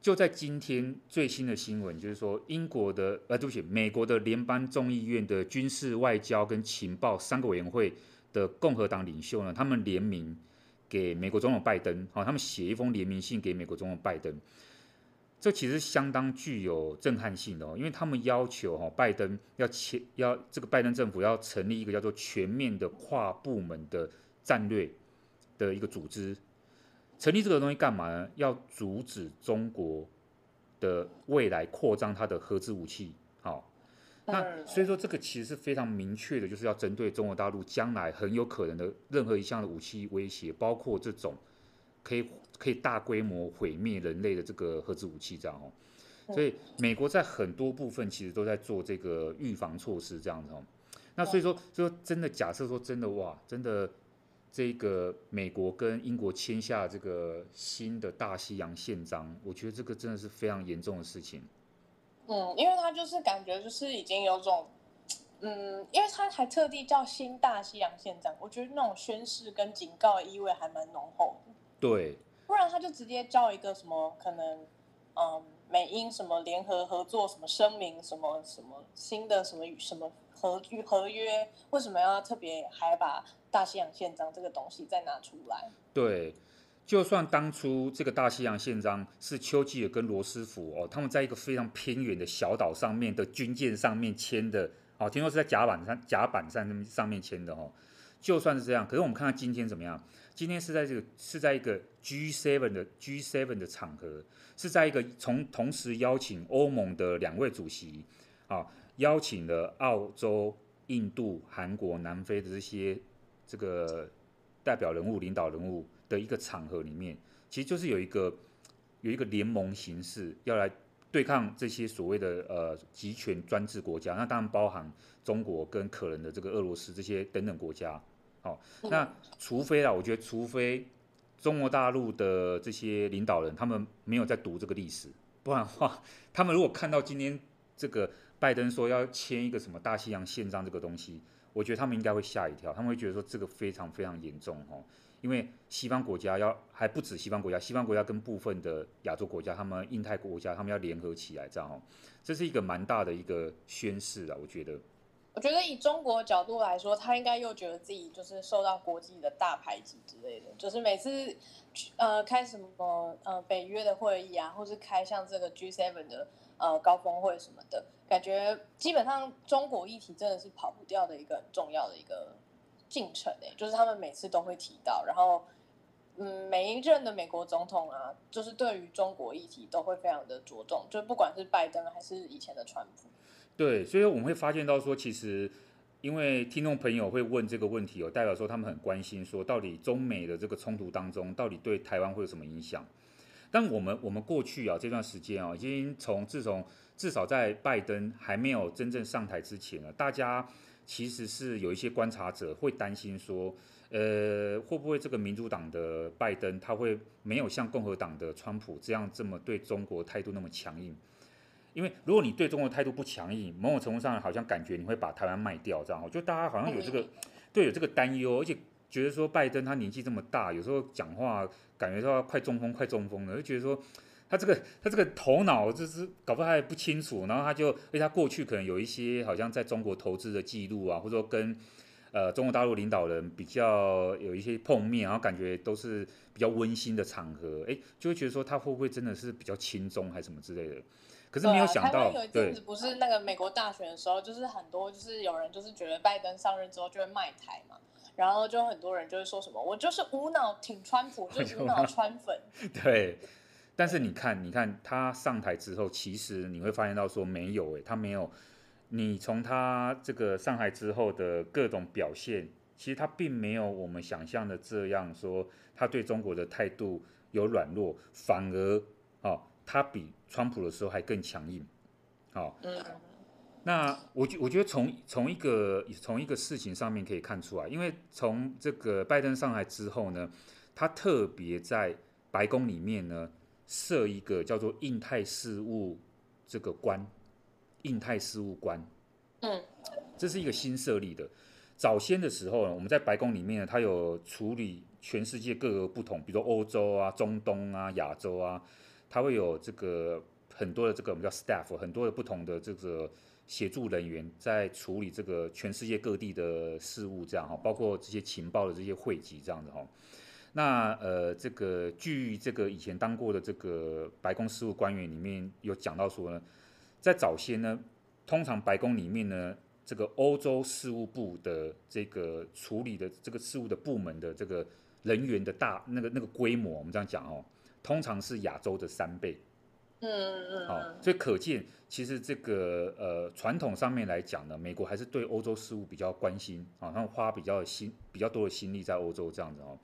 就在今天最新的新闻，就是说英国的呃，对不起，美国的联邦众议院的军事、外交跟情报三个委员会的共和党领袖呢，他们联名给美国总统拜登，好，他们写一封联名信给美国总统拜登。这其实相当具有震撼性的哦，因为他们要求哈拜登要签要这个拜登政府要成立一个叫做全面的跨部门的战略的一个组织。成立这个东西干嘛呢？要阻止中国的未来扩张它的核子武器。好，那所以说这个其实是非常明确的，就是要针对中国大陆将来很有可能的任何一项的武器威胁，包括这种可以可以大规模毁灭人类的这个核子武器这样哦。所以美国在很多部分其实都在做这个预防措施这样子哦。那所以说，说真的，假设说真的哇，真的。这个美国跟英国签下这个新的大西洋宪章，我觉得这个真的是非常严重的事情。嗯，因为他就是感觉就是已经有种，嗯，因为他还特地叫新大西洋宪章，我觉得那种宣誓跟警告的意味还蛮浓厚的。对，不然他就直接叫一个什么可能嗯，美英什么联合合作什么声明什么什么新的什么什么合合约，为什么要特别还把大西洋宪章这个东西再拿出来？对。就算当初这个大西洋宪章是丘吉尔跟罗斯福哦，他们在一个非常偏远的小岛上面的军舰上面签的，哦，听说是在甲板上甲板上上面签的哦。就算是这样，可是我们看看今天怎么样？今天是在这个是在一个 G7 的 G7 的场合，是在一个从同时邀请欧盟的两位主席啊，邀请了澳洲、印度、韩国、南非的这些这个代表人物、领导人物。的一个场合里面，其实就是有一个有一个联盟形式要来对抗这些所谓的呃集权专制国家，那当然包含中国跟可能的这个俄罗斯这些等等国家。好、哦，那除非啊，我觉得除非中国大陆的这些领导人他们没有在读这个历史，不然的话，他们如果看到今天这个拜登说要签一个什么大西洋宪章这个东西，我觉得他们应该会吓一跳，他们会觉得说这个非常非常严重哦。因为西方国家要还不止西方国家，西方国家跟部分的亚洲国家，他们印太国家，他们要联合起来，这样哦，这是一个蛮大的一个宣示啊，我觉得。我觉得以中国角度来说，他应该又觉得自己就是受到国际的大排挤之类的，就是每次呃开什么呃北约的会议啊，或是开像这个 G7 的呃高峰会什么的，感觉基本上中国议题真的是跑不掉的一个很重要的一个。进程诶，就是他们每次都会提到，然后，嗯，每一任的美国总统啊，就是对于中国议题都会非常的着重，就不管是拜登还是以前的川普。对，所以我们会发现到说，其实因为听众朋友会问这个问题哦，代表说他们很关心，说到底中美的这个冲突当中，到底对台湾会有什么影响？但我们我们过去啊这段时间啊，已经从自从至少在拜登还没有真正上台之前呢，大家。其实是有一些观察者会担心说，呃，会不会这个民主党的拜登他会没有像共和党的川普这样这么对中国态度那么强硬？因为如果你对中国态度不强硬，某种程度上好像感觉你会把台湾卖掉这样。就大家好像有这个对 [tsk] 有这个担忧，而且觉得说拜登他年纪这么大，有时候讲话感觉到快中风快中风了，就觉得说。他这个他这个头脑就是搞不太不清楚，然后他就，因为他过去可能有一些好像在中国投资的记录啊，或者说跟呃中国大陆领导人比较有一些碰面，然后感觉都是比较温馨的场合，哎，就会觉得说他会不会真的是比较亲中还是什么之类的？可是没有想到，有一阵子不是那个美国大选的时候，就是很多就是有人就是觉得拜登上任之后就会卖台嘛，然后就很多人就会说什么我就是无脑挺川普，[laughs] 就是无脑川粉，[laughs] 对。但是你看，你看他上台之后，其实你会发现到说没有哎，他没有。你从他这个上台之后的各种表现，其实他并没有我们想象的这样说，他对中国的态度有软弱，反而哦，他比川普的时候还更强硬。好，嗯，那我觉我觉得从从一个从一个事情上面可以看出来，因为从这个拜登上台之后呢，他特别在白宫里面呢。设一个叫做印太事务这个官，印太事务官，嗯，这是一个新设立的。早先的时候呢，我们在白宫里面呢，它有处理全世界各个不同，比如说欧洲啊、中东啊、亚洲啊，它会有这个很多的这个我们叫 staff，很多的不同的这个协助人员在处理这个全世界各地的事务，这样哈，包括这些情报的这些汇集这样子哈。那呃，这个据这个以前当过的这个白宫事务官员里面有讲到说呢，在早先呢，通常白宫里面呢，这个欧洲事务部的这个处理的这个事务的部门的这个人员的大那个那个规模，我们这样讲哦，通常是亚洲的三倍。嗯嗯嗯。好，所以可见其实这个呃传统上面来讲呢，美国还是对欧洲事务比较关心啊，他们花比较心比较多的心力在欧洲这样子哦。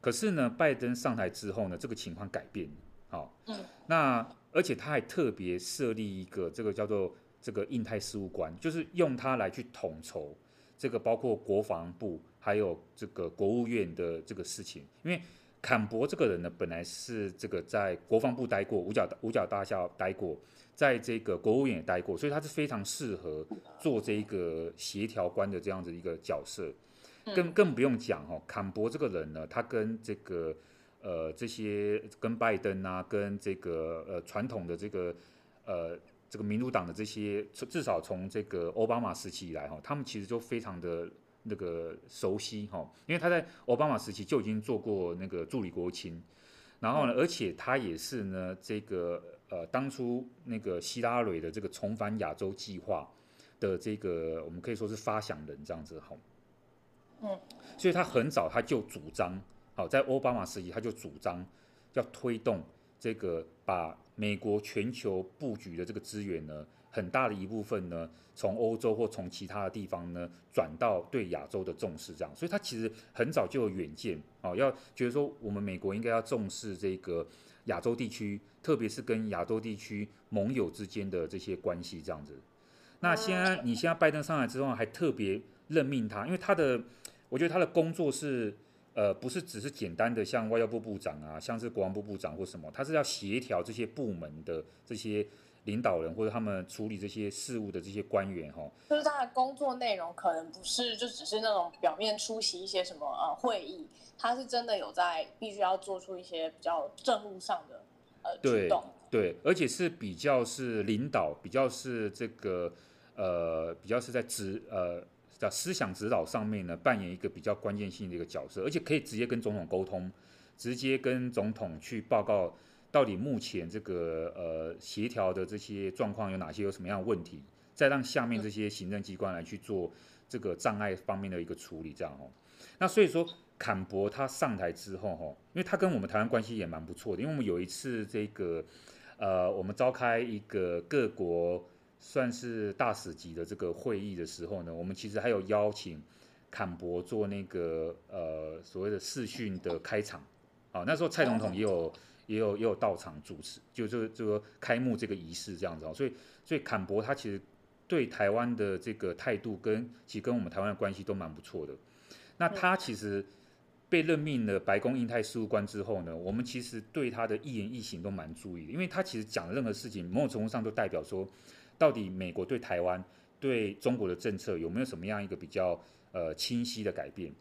可是呢，拜登上台之后呢，这个情况改变了。好，嗯，那而且他还特别设立一个这个叫做这个印太事务官，就是用他来去统筹这个包括国防部还有这个国务院的这个事情。因为坎伯这个人呢，本来是这个在国防部待过，五角五角大厦待过，在这个国务院也待过，所以他是非常适合做这个协调官的这样子一个角色。更更不用讲哦，坎伯这个人呢，他跟这个呃这些跟拜登啊，跟这个呃传统的这个呃这个民主党的这些，至少从这个奥巴马时期以来哈，他们其实就非常的那个熟悉哈，因为他在奥巴马时期就已经做过那个助理国务卿，然后呢，而且他也是呢这个呃当初那个希拉蕊的这个重返亚洲计划的这个我们可以说是发想人这样子哈。嗯，所以他很早他就主张，好，在奥巴马时期他就主张要推动这个把美国全球布局的这个资源呢，很大的一部分呢，从欧洲或从其他的地方呢，转到对亚洲的重视，这样，所以他其实很早就有远见，啊，要觉得说我们美国应该要重视这个亚洲地区，特别是跟亚洲地区盟友之间的这些关系，这样子。那现在你现在拜登上来之后，还特别任命他，因为他的。我觉得他的工作是，呃，不是只是简单的像外交部部长啊，像是国防部部长或什么，他是要协调这些部门的这些领导人或者他们处理这些事务的这些官员哈。就是他的工作内容可能不是就只是那种表面出席一些什么呃会议，他是真的有在必须要做出一些比较政务上的呃举动。对，而且是比较是领导，比较是这个呃，比较是在指呃。在思想指导上面呢，扮演一个比较关键性的一个角色，而且可以直接跟总统沟通，直接跟总统去报告到底目前这个呃协调的这些状况有哪些，有什么样的问题，再让下面这些行政机关来去做这个障碍方面的一个处理，这样哦。那所以说，坎博他上台之后哈，因为他跟我们台湾关系也蛮不错的，因为我们有一次这个呃，我们召开一个各国。算是大使级的这个会议的时候呢，我们其实还有邀请坎博做那个呃所谓的视讯的开场，啊，那时候蔡总统也有也有也有到场主持，就就就说开幕这个仪式这样子哦，所以所以坎伯他其实对台湾的这个态度跟其实跟我们台湾的关系都蛮不错的。那他其实被任命了白宫印太事务官之后呢，我们其实对他的一言一行都蛮注意的，因为他其实讲的任何事情，某种程度上都代表说。到底美国对台湾、对中国的政策有没有什么样一个比较呃清晰的改变？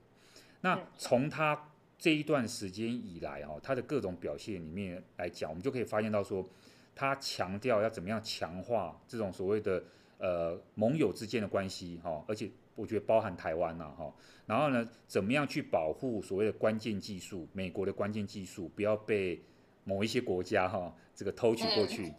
那从他这一段时间以来哈，他的各种表现里面来讲，我们就可以发现到说，他强调要怎么样强化这种所谓的呃盟友之间的关系哈，而且我觉得包含台湾呐哈，然后呢，怎么样去保护所谓的关键技术，美国的关键技术不要被某一些国家哈。这个偷取过去，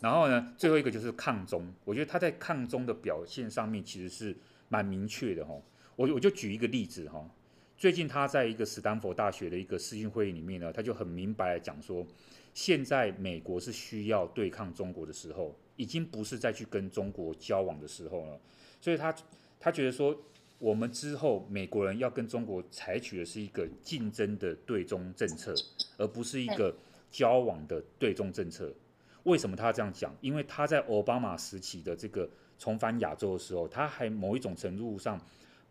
然后呢，最后一个就是抗中。我觉得他在抗中的表现上面其实是蛮明确的哈。我我就举一个例子哈，最近他在一个斯坦福大学的一个视讯会议里面呢，他就很明白讲说，现在美国是需要对抗中国的时候，已经不是再去跟中国交往的时候了。所以他他觉得说，我们之后美国人要跟中国采取的是一个竞争的对中政策，而不是一个。交往的对中政策，为什么他这样讲？因为他在奥巴马时期的这个重返亚洲的时候，他还某一种程度上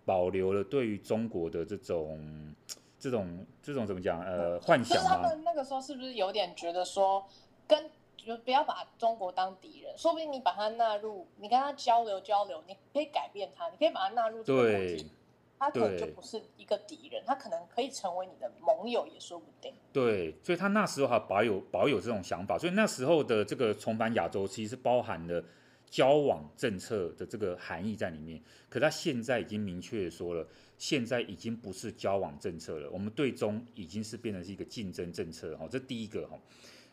保留了对于中国的这种、这种、这种怎么讲？呃，幻想吗？他们那个时候是不是有点觉得说，跟就不要把中国当敌人，说不定你把它纳入，你跟他交流交流，你可以改变他，你可以把他纳入这个国际。他可能就不是一个敌人，他可能可以成为你的盟友也说不定。对，所以他那时候还保有保有这种想法，所以那时候的这个重返亚洲其实是包含了交往政策的这个含义在里面。可他现在已经明确说了，现在已经不是交往政策了，我们对中已经是变成是一个竞争政策。哈，这第一个哈。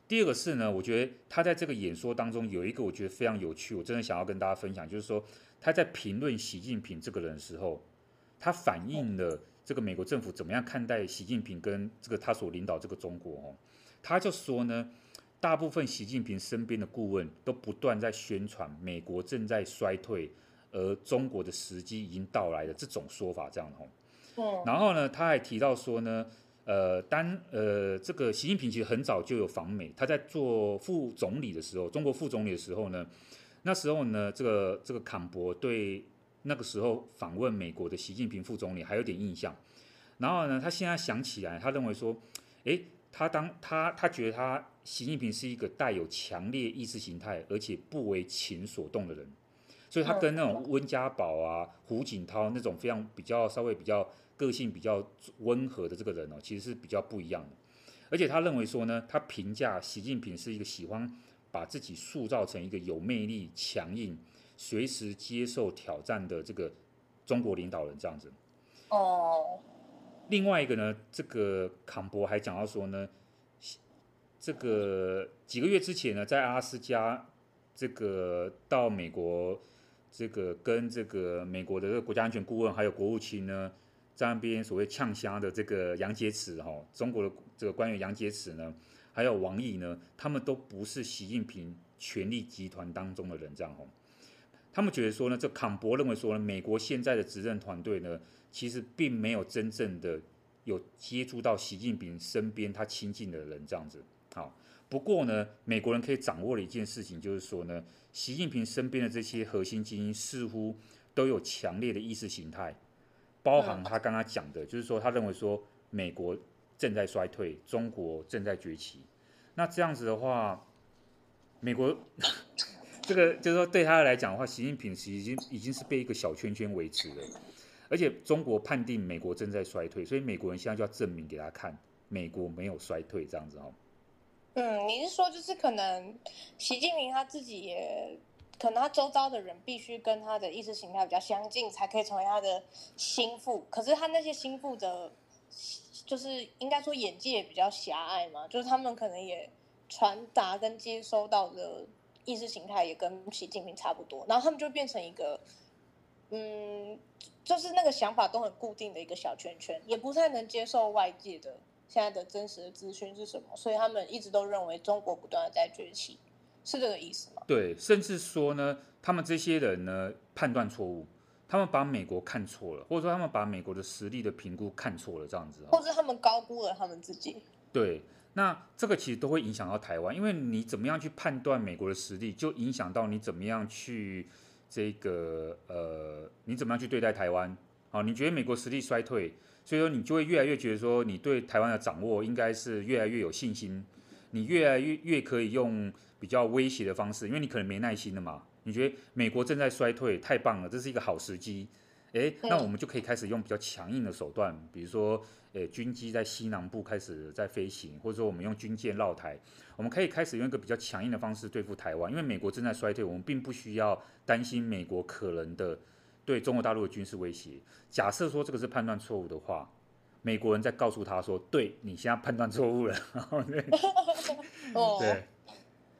第二个是呢，我觉得他在这个演说当中有一个我觉得非常有趣，我真的想要跟大家分享，就是说他在评论习近平这个人的时候。他反映了这个美国政府怎么样看待习近平跟这个他所领导这个中国哦，他就说呢，大部分习近平身边的顾问都不断在宣传美国正在衰退，而中国的时机已经到来了这种说法这样哦。然后呢，他还提到说呢，呃，当呃这个习近平其实很早就有访美，他在做副总理的时候，中国副总理的时候呢，那时候呢，这个这个坎伯对。那个时候访问美国的习近平副总理还有点印象，然后呢，他现在想起来，他认为说，诶，他当他他觉得他习近平是一个带有强烈意识形态而且不为情所动的人，所以他跟那种温家宝啊、胡锦涛那种非常比较稍微比较个性比较温和的这个人哦，其实是比较不一样的。而且他认为说呢，他评价习近平是一个喜欢把自己塑造成一个有魅力、强硬、随时接受挑战的这个中国领导人这样子。哦。另外一个呢，这个坎博还讲到说呢，这个几个月之前呢，在阿拉斯加这个到美国。这个跟这个美国的这个国家安全顾问还有国务卿呢，在那边所谓呛虾的这个杨洁篪哈，中国的这个官员杨洁篪呢，还有王毅呢，他们都不是习近平权力集团当中的人，这样。他们觉得说呢，这坎博认为说呢，美国现在的执政团队呢，其实并没有真正的有接触到习近平身边他亲近的人这样子。好，不过呢，美国人可以掌握的一件事情就是说呢。习近平身边的这些核心精英似乎都有强烈的意识形态，包含他刚刚讲的，就是说他认为说美国正在衰退，中国正在崛起。那这样子的话，美国 [laughs] 这个就是说对他来讲的话，习近平其实已经已经是被一个小圈圈维持了，而且中国判定美国正在衰退，所以美国人现在就要证明给他看，美国没有衰退这样子哦。嗯，你是说就是可能习近平他自己也，可能他周遭的人必须跟他的意识形态比较相近，才可以成为他的心腹。可是他那些心腹的，就是应该说眼界也比较狭隘嘛，就是他们可能也传达跟接收到的意识形态也跟习近平差不多，然后他们就变成一个，嗯，就是那个想法都很固定的一个小圈圈，也不太能接受外界的。现在的真实的资讯是什么？所以他们一直都认为中国不断的在崛起，是这个意思吗？对，甚至说呢，他们这些人呢判断错误，他们把美国看错了，或者说他们把美国的实力的评估看错了，这样子，或者他们高估了他们自己。对，那这个其实都会影响到台湾，因为你怎么样去判断美国的实力，就影响到你怎么样去这个呃，你怎么样去对待台湾。好，你觉得美国实力衰退？所以说，你就会越来越觉得说，你对台湾的掌握应该是越来越有信心，你越来越越可以用比较威胁的方式，因为你可能没耐心了嘛。你觉得美国正在衰退，太棒了，这是一个好时机。诶，那我们就可以开始用比较强硬的手段，比如说，诶，军机在西南部开始在飞行，或者说我们用军舰绕台，我们可以开始用一个比较强硬的方式对付台湾，因为美国正在衰退，我们并不需要担心美国可能的。对中国大陆的军事威胁，假设说这个是判断错误的话，美国人在告诉他说：“对，你现在判断错误了。[laughs] ”对，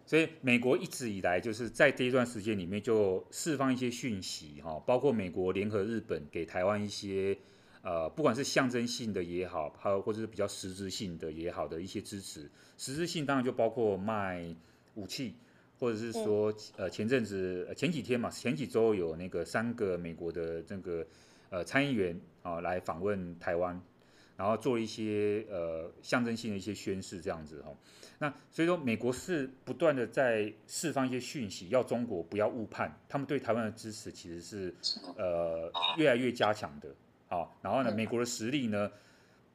所以美国一直以来就是在这一段时间里面就释放一些讯息，哈，包括美国联合日本给台湾一些呃，不管是象征性的也好，还有或者是比较实质性的也好的一些支持。实质性当然就包括卖武器。或者是说，呃，前阵子、前几天嘛，前几周有那个三个美国的这个呃参议员啊来访问台湾，然后做一些呃象征性的一些宣誓，这样子哈。那所以说，美国是不断的在释放一些讯息，要中国不要误判，他们对台湾的支持其实是呃越来越加强的。好，然后呢，美国的实力呢，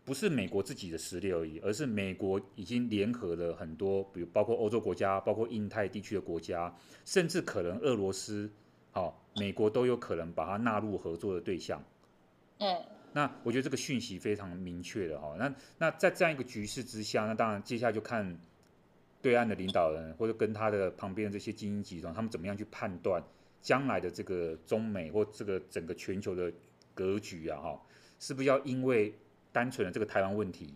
不是美国自己的实力而已，而是美国已经联合了很多，比如包括欧洲国家，包括印太地区的国家，甚至可能俄罗斯，好、哦，美国都有可能把它纳入合作的对象。嗯，那我觉得这个讯息非常明确的哈。那那在这样一个局势之下，那当然接下来就看对岸的领导人或者跟他的旁边的这些精英集团，他们怎么样去判断将来的这个中美或这个整个全球的格局啊哈，是不是要因为单纯的这个台湾问题，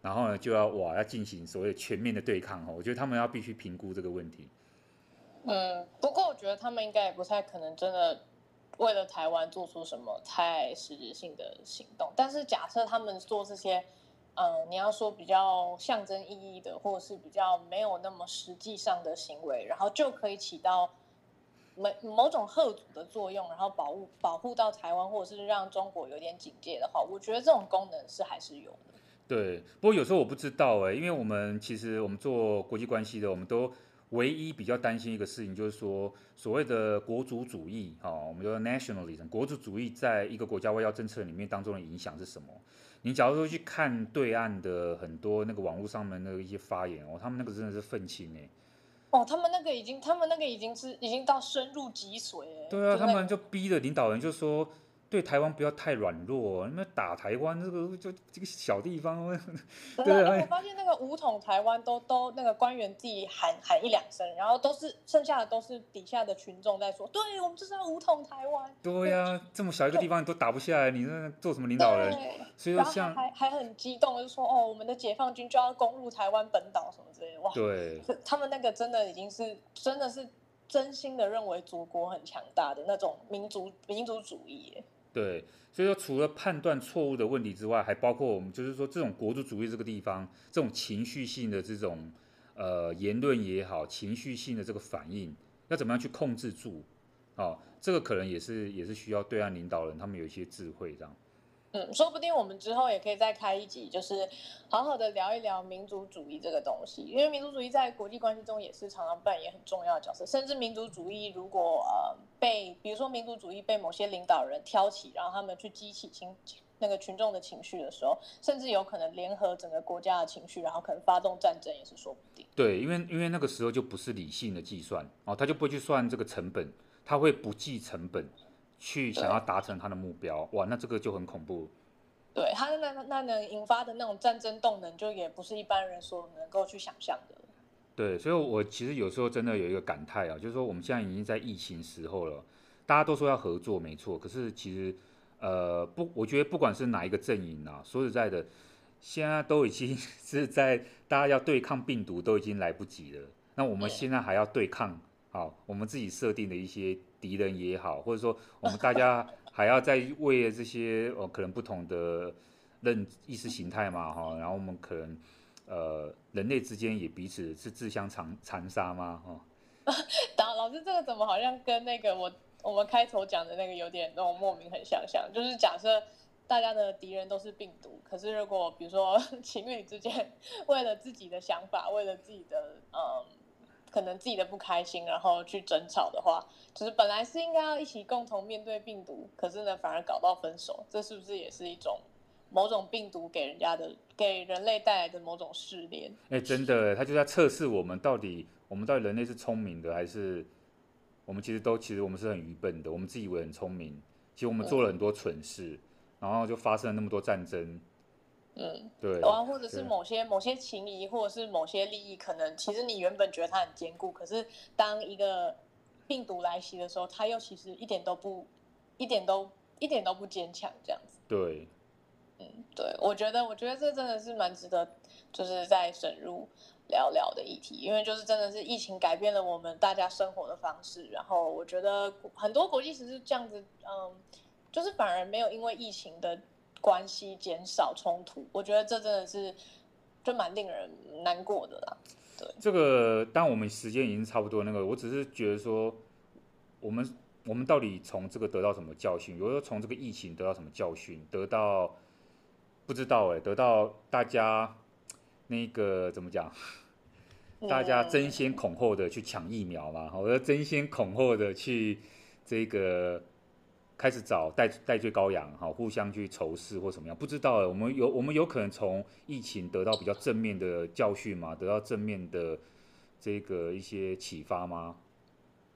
然后呢，就要哇要进行所谓全面的对抗哦，我觉得他们要必须评估这个问题。嗯，不过我觉得他们应该也不太可能真的为了台湾做出什么太实质性的行动。但是假设他们做这些，嗯，你要说比较象征意义的，或者是比较没有那么实际上的行为，然后就可以起到。某某种贺阻的作用，然后保护保护到台湾，或者是让中国有点警戒的话，我觉得这种功能是还是有的。对，不过有时候我不知道哎，因为我们其实我们做国际关系的，我们都唯一比较担心一个事情，就是说所谓的国族主义啊，我们说 nationalism，国族主义在一个国家外交政策里面当中的影响是什么？你假如说去看对岸的很多那个网络上面的一些发言哦，他们那个真的是愤青哎。哦，他们那个已经，他们那个已经是已经到深入脊髓了。对啊，他们就逼着领导人就说，对台湾不要太软弱，那打台湾这个就这个小地方，[laughs] 真的，对，我发现那个武统台湾都都那个官员自己喊喊一两声，然后都是剩下的都是底下的群众在说，对我们就是要武统台湾。对呀、啊，这么小一个地方你都打不下来，你那做什么领导人？所以说像还还很激动，就说哦，我们的解放军就要攻入台湾本岛什么之类的，哇，对，他们那个真的已经是真的是。真心的认为祖国很强大的那种民族民族主义，对，所以说除了判断错误的问题之外，还包括我们就是说这种国族主义这个地方，这种情绪性的这种呃言论也好，情绪性的这个反应，要怎么样去控制住？哦，这个可能也是也是需要对岸领导人他们有一些智慧这样。嗯，说不定我们之后也可以再开一集，就是好好的聊一聊民族主义这个东西，因为民族主义在国际关系中也是常常扮演很重要的角色。甚至民族主义如果呃被，比如说民族主义被某些领导人挑起，然后他们去激起情那个群众的情绪的时候，甚至有可能联合整个国家的情绪，然后可能发动战争也是说不定。对，因为因为那个时候就不是理性的计算哦，他就不会去算这个成本，他会不计成本。去想要达成他的目标，哇，那这个就很恐怖。对，他那那能引发的那种战争动能，就也不是一般人所能够去想象的。对，所以我其实有时候真的有一个感慨啊，就是说我们现在已经在疫情时候了，大家都说要合作，没错。可是其实，呃，不，我觉得不管是哪一个阵营啊，说实在的，现在都已经 [laughs] 是在大家要对抗病毒都已经来不及了。那我们现在还要对抗，好，我们自己设定的一些。敌人也好，或者说我们大家还要再为了这些呃可能不同的认意识形态嘛哈，然后我们可能呃人类之间也彼此是自相残残杀吗哈？[laughs] 导老师这个怎么好像跟那个我我们开头讲的那个有点那种莫名很相像，就是假设大家的敌人都是病毒，可是如果比如说 [laughs] 情侣之间 [laughs] 为了自己的想法，为了自己的嗯。可能自己的不开心，然后去争吵的话，就是本来是应该要一起共同面对病毒，可是呢，反而搞到分手，这是不是也是一种某种病毒给人家的、给人类带来的某种试炼？哎、欸，真的，他就在测试我们到底，我们到底人类是聪明的，还是我们其实都其实我们是很愚笨的，我们自以为很聪明，其实我们做了很多蠢事，嗯、然后就发生了那么多战争。嗯，对，然后或者是某些某些情谊，或者是某些利益，可能其实你原本觉得它很坚固，可是当一个病毒来袭的时候，它又其实一点都不，一点都一点都不坚强，这样子。对，嗯，对，我觉得，我觉得这真的是蛮值得，就是在深入聊聊的议题，因为就是真的是疫情改变了我们大家生活的方式，然后我觉得很多国际时是这样子，嗯，就是反而没有因为疫情的。关系减少冲突，我觉得这真的是就蛮令人难过的啦。对，这个当我们时间已经差不多，那个我只是觉得说，我们我们到底从这个得到什么教训？有时候从这个疫情得到什么教训？得到不知道哎、欸，得到大家那个怎么讲？[laughs] 大家争先恐后的去抢疫苗嘛？我者争先恐后的去这个。开始找代代罪羔羊，哈，互相去仇视或什么样？不知道，我们有我们有可能从疫情得到比较正面的教训吗？得到正面的这个一些启发吗？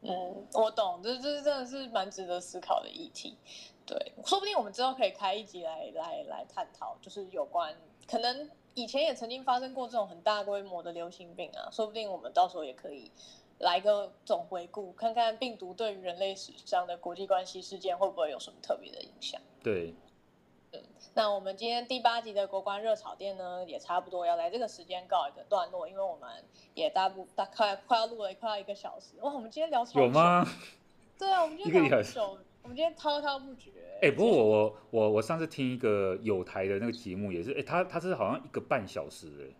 嗯，我懂，这这真的是蛮值得思考的议题。对，说不定我们之后可以开一集来来来探讨，就是有关可能以前也曾经发生过这种很大规模的流行病啊，说不定我们到时候也可以。来个总回顾，看看病毒对于人类史上的国际关系事件会不会有什么特别的影响？对，嗯，那我们今天第八集的国关热炒店呢，也差不多要在这个时间告一个段落，因为我们也大部大快快要录了快要一个小时。哇，我们今天聊超久。有吗？对啊，我们今天聊很久，我们今天滔滔不绝。哎、欸，不过我我我我上次听一个有台的那个节目，也是，哎、欸，他他是好像一个半小时，哎，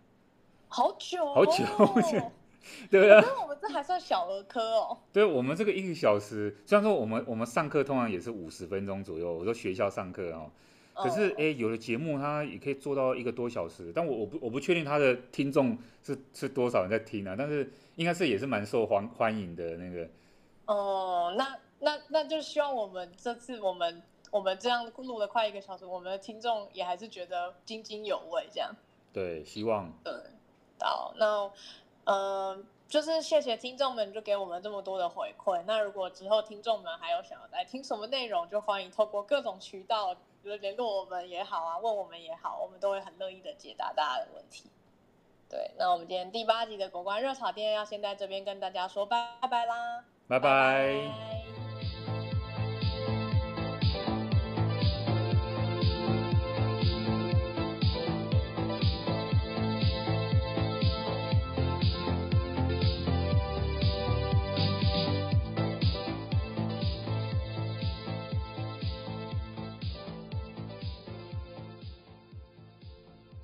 好久，好久。[laughs] 对啊，我们这还算小儿科哦。对，我们这个一个小时，虽然说我们我们上课通常也是五十分钟左右，我说学校上课哦，可是哎、欸，有的节目它也可以做到一个多小时，但我我不我不确定他的听众是是多少人在听啊，但是应该是也是蛮受欢欢迎的那个。哦，那那那就希望我们这次我们我们这样录了快一个小时，我们的听众也还是觉得津津有味这样。对，希望。对，好，那。嗯，就是谢谢听众们，就给我们这么多的回馈。那如果之后听众们还有想要来听什么内容，就欢迎透过各种渠道，就是联络我们也好啊，问我们也好，我们都会很乐意的解答大家的问题。对，那我们今天第八集的国关热炒店要先在这边跟大家说拜拜啦，拜拜。拜拜。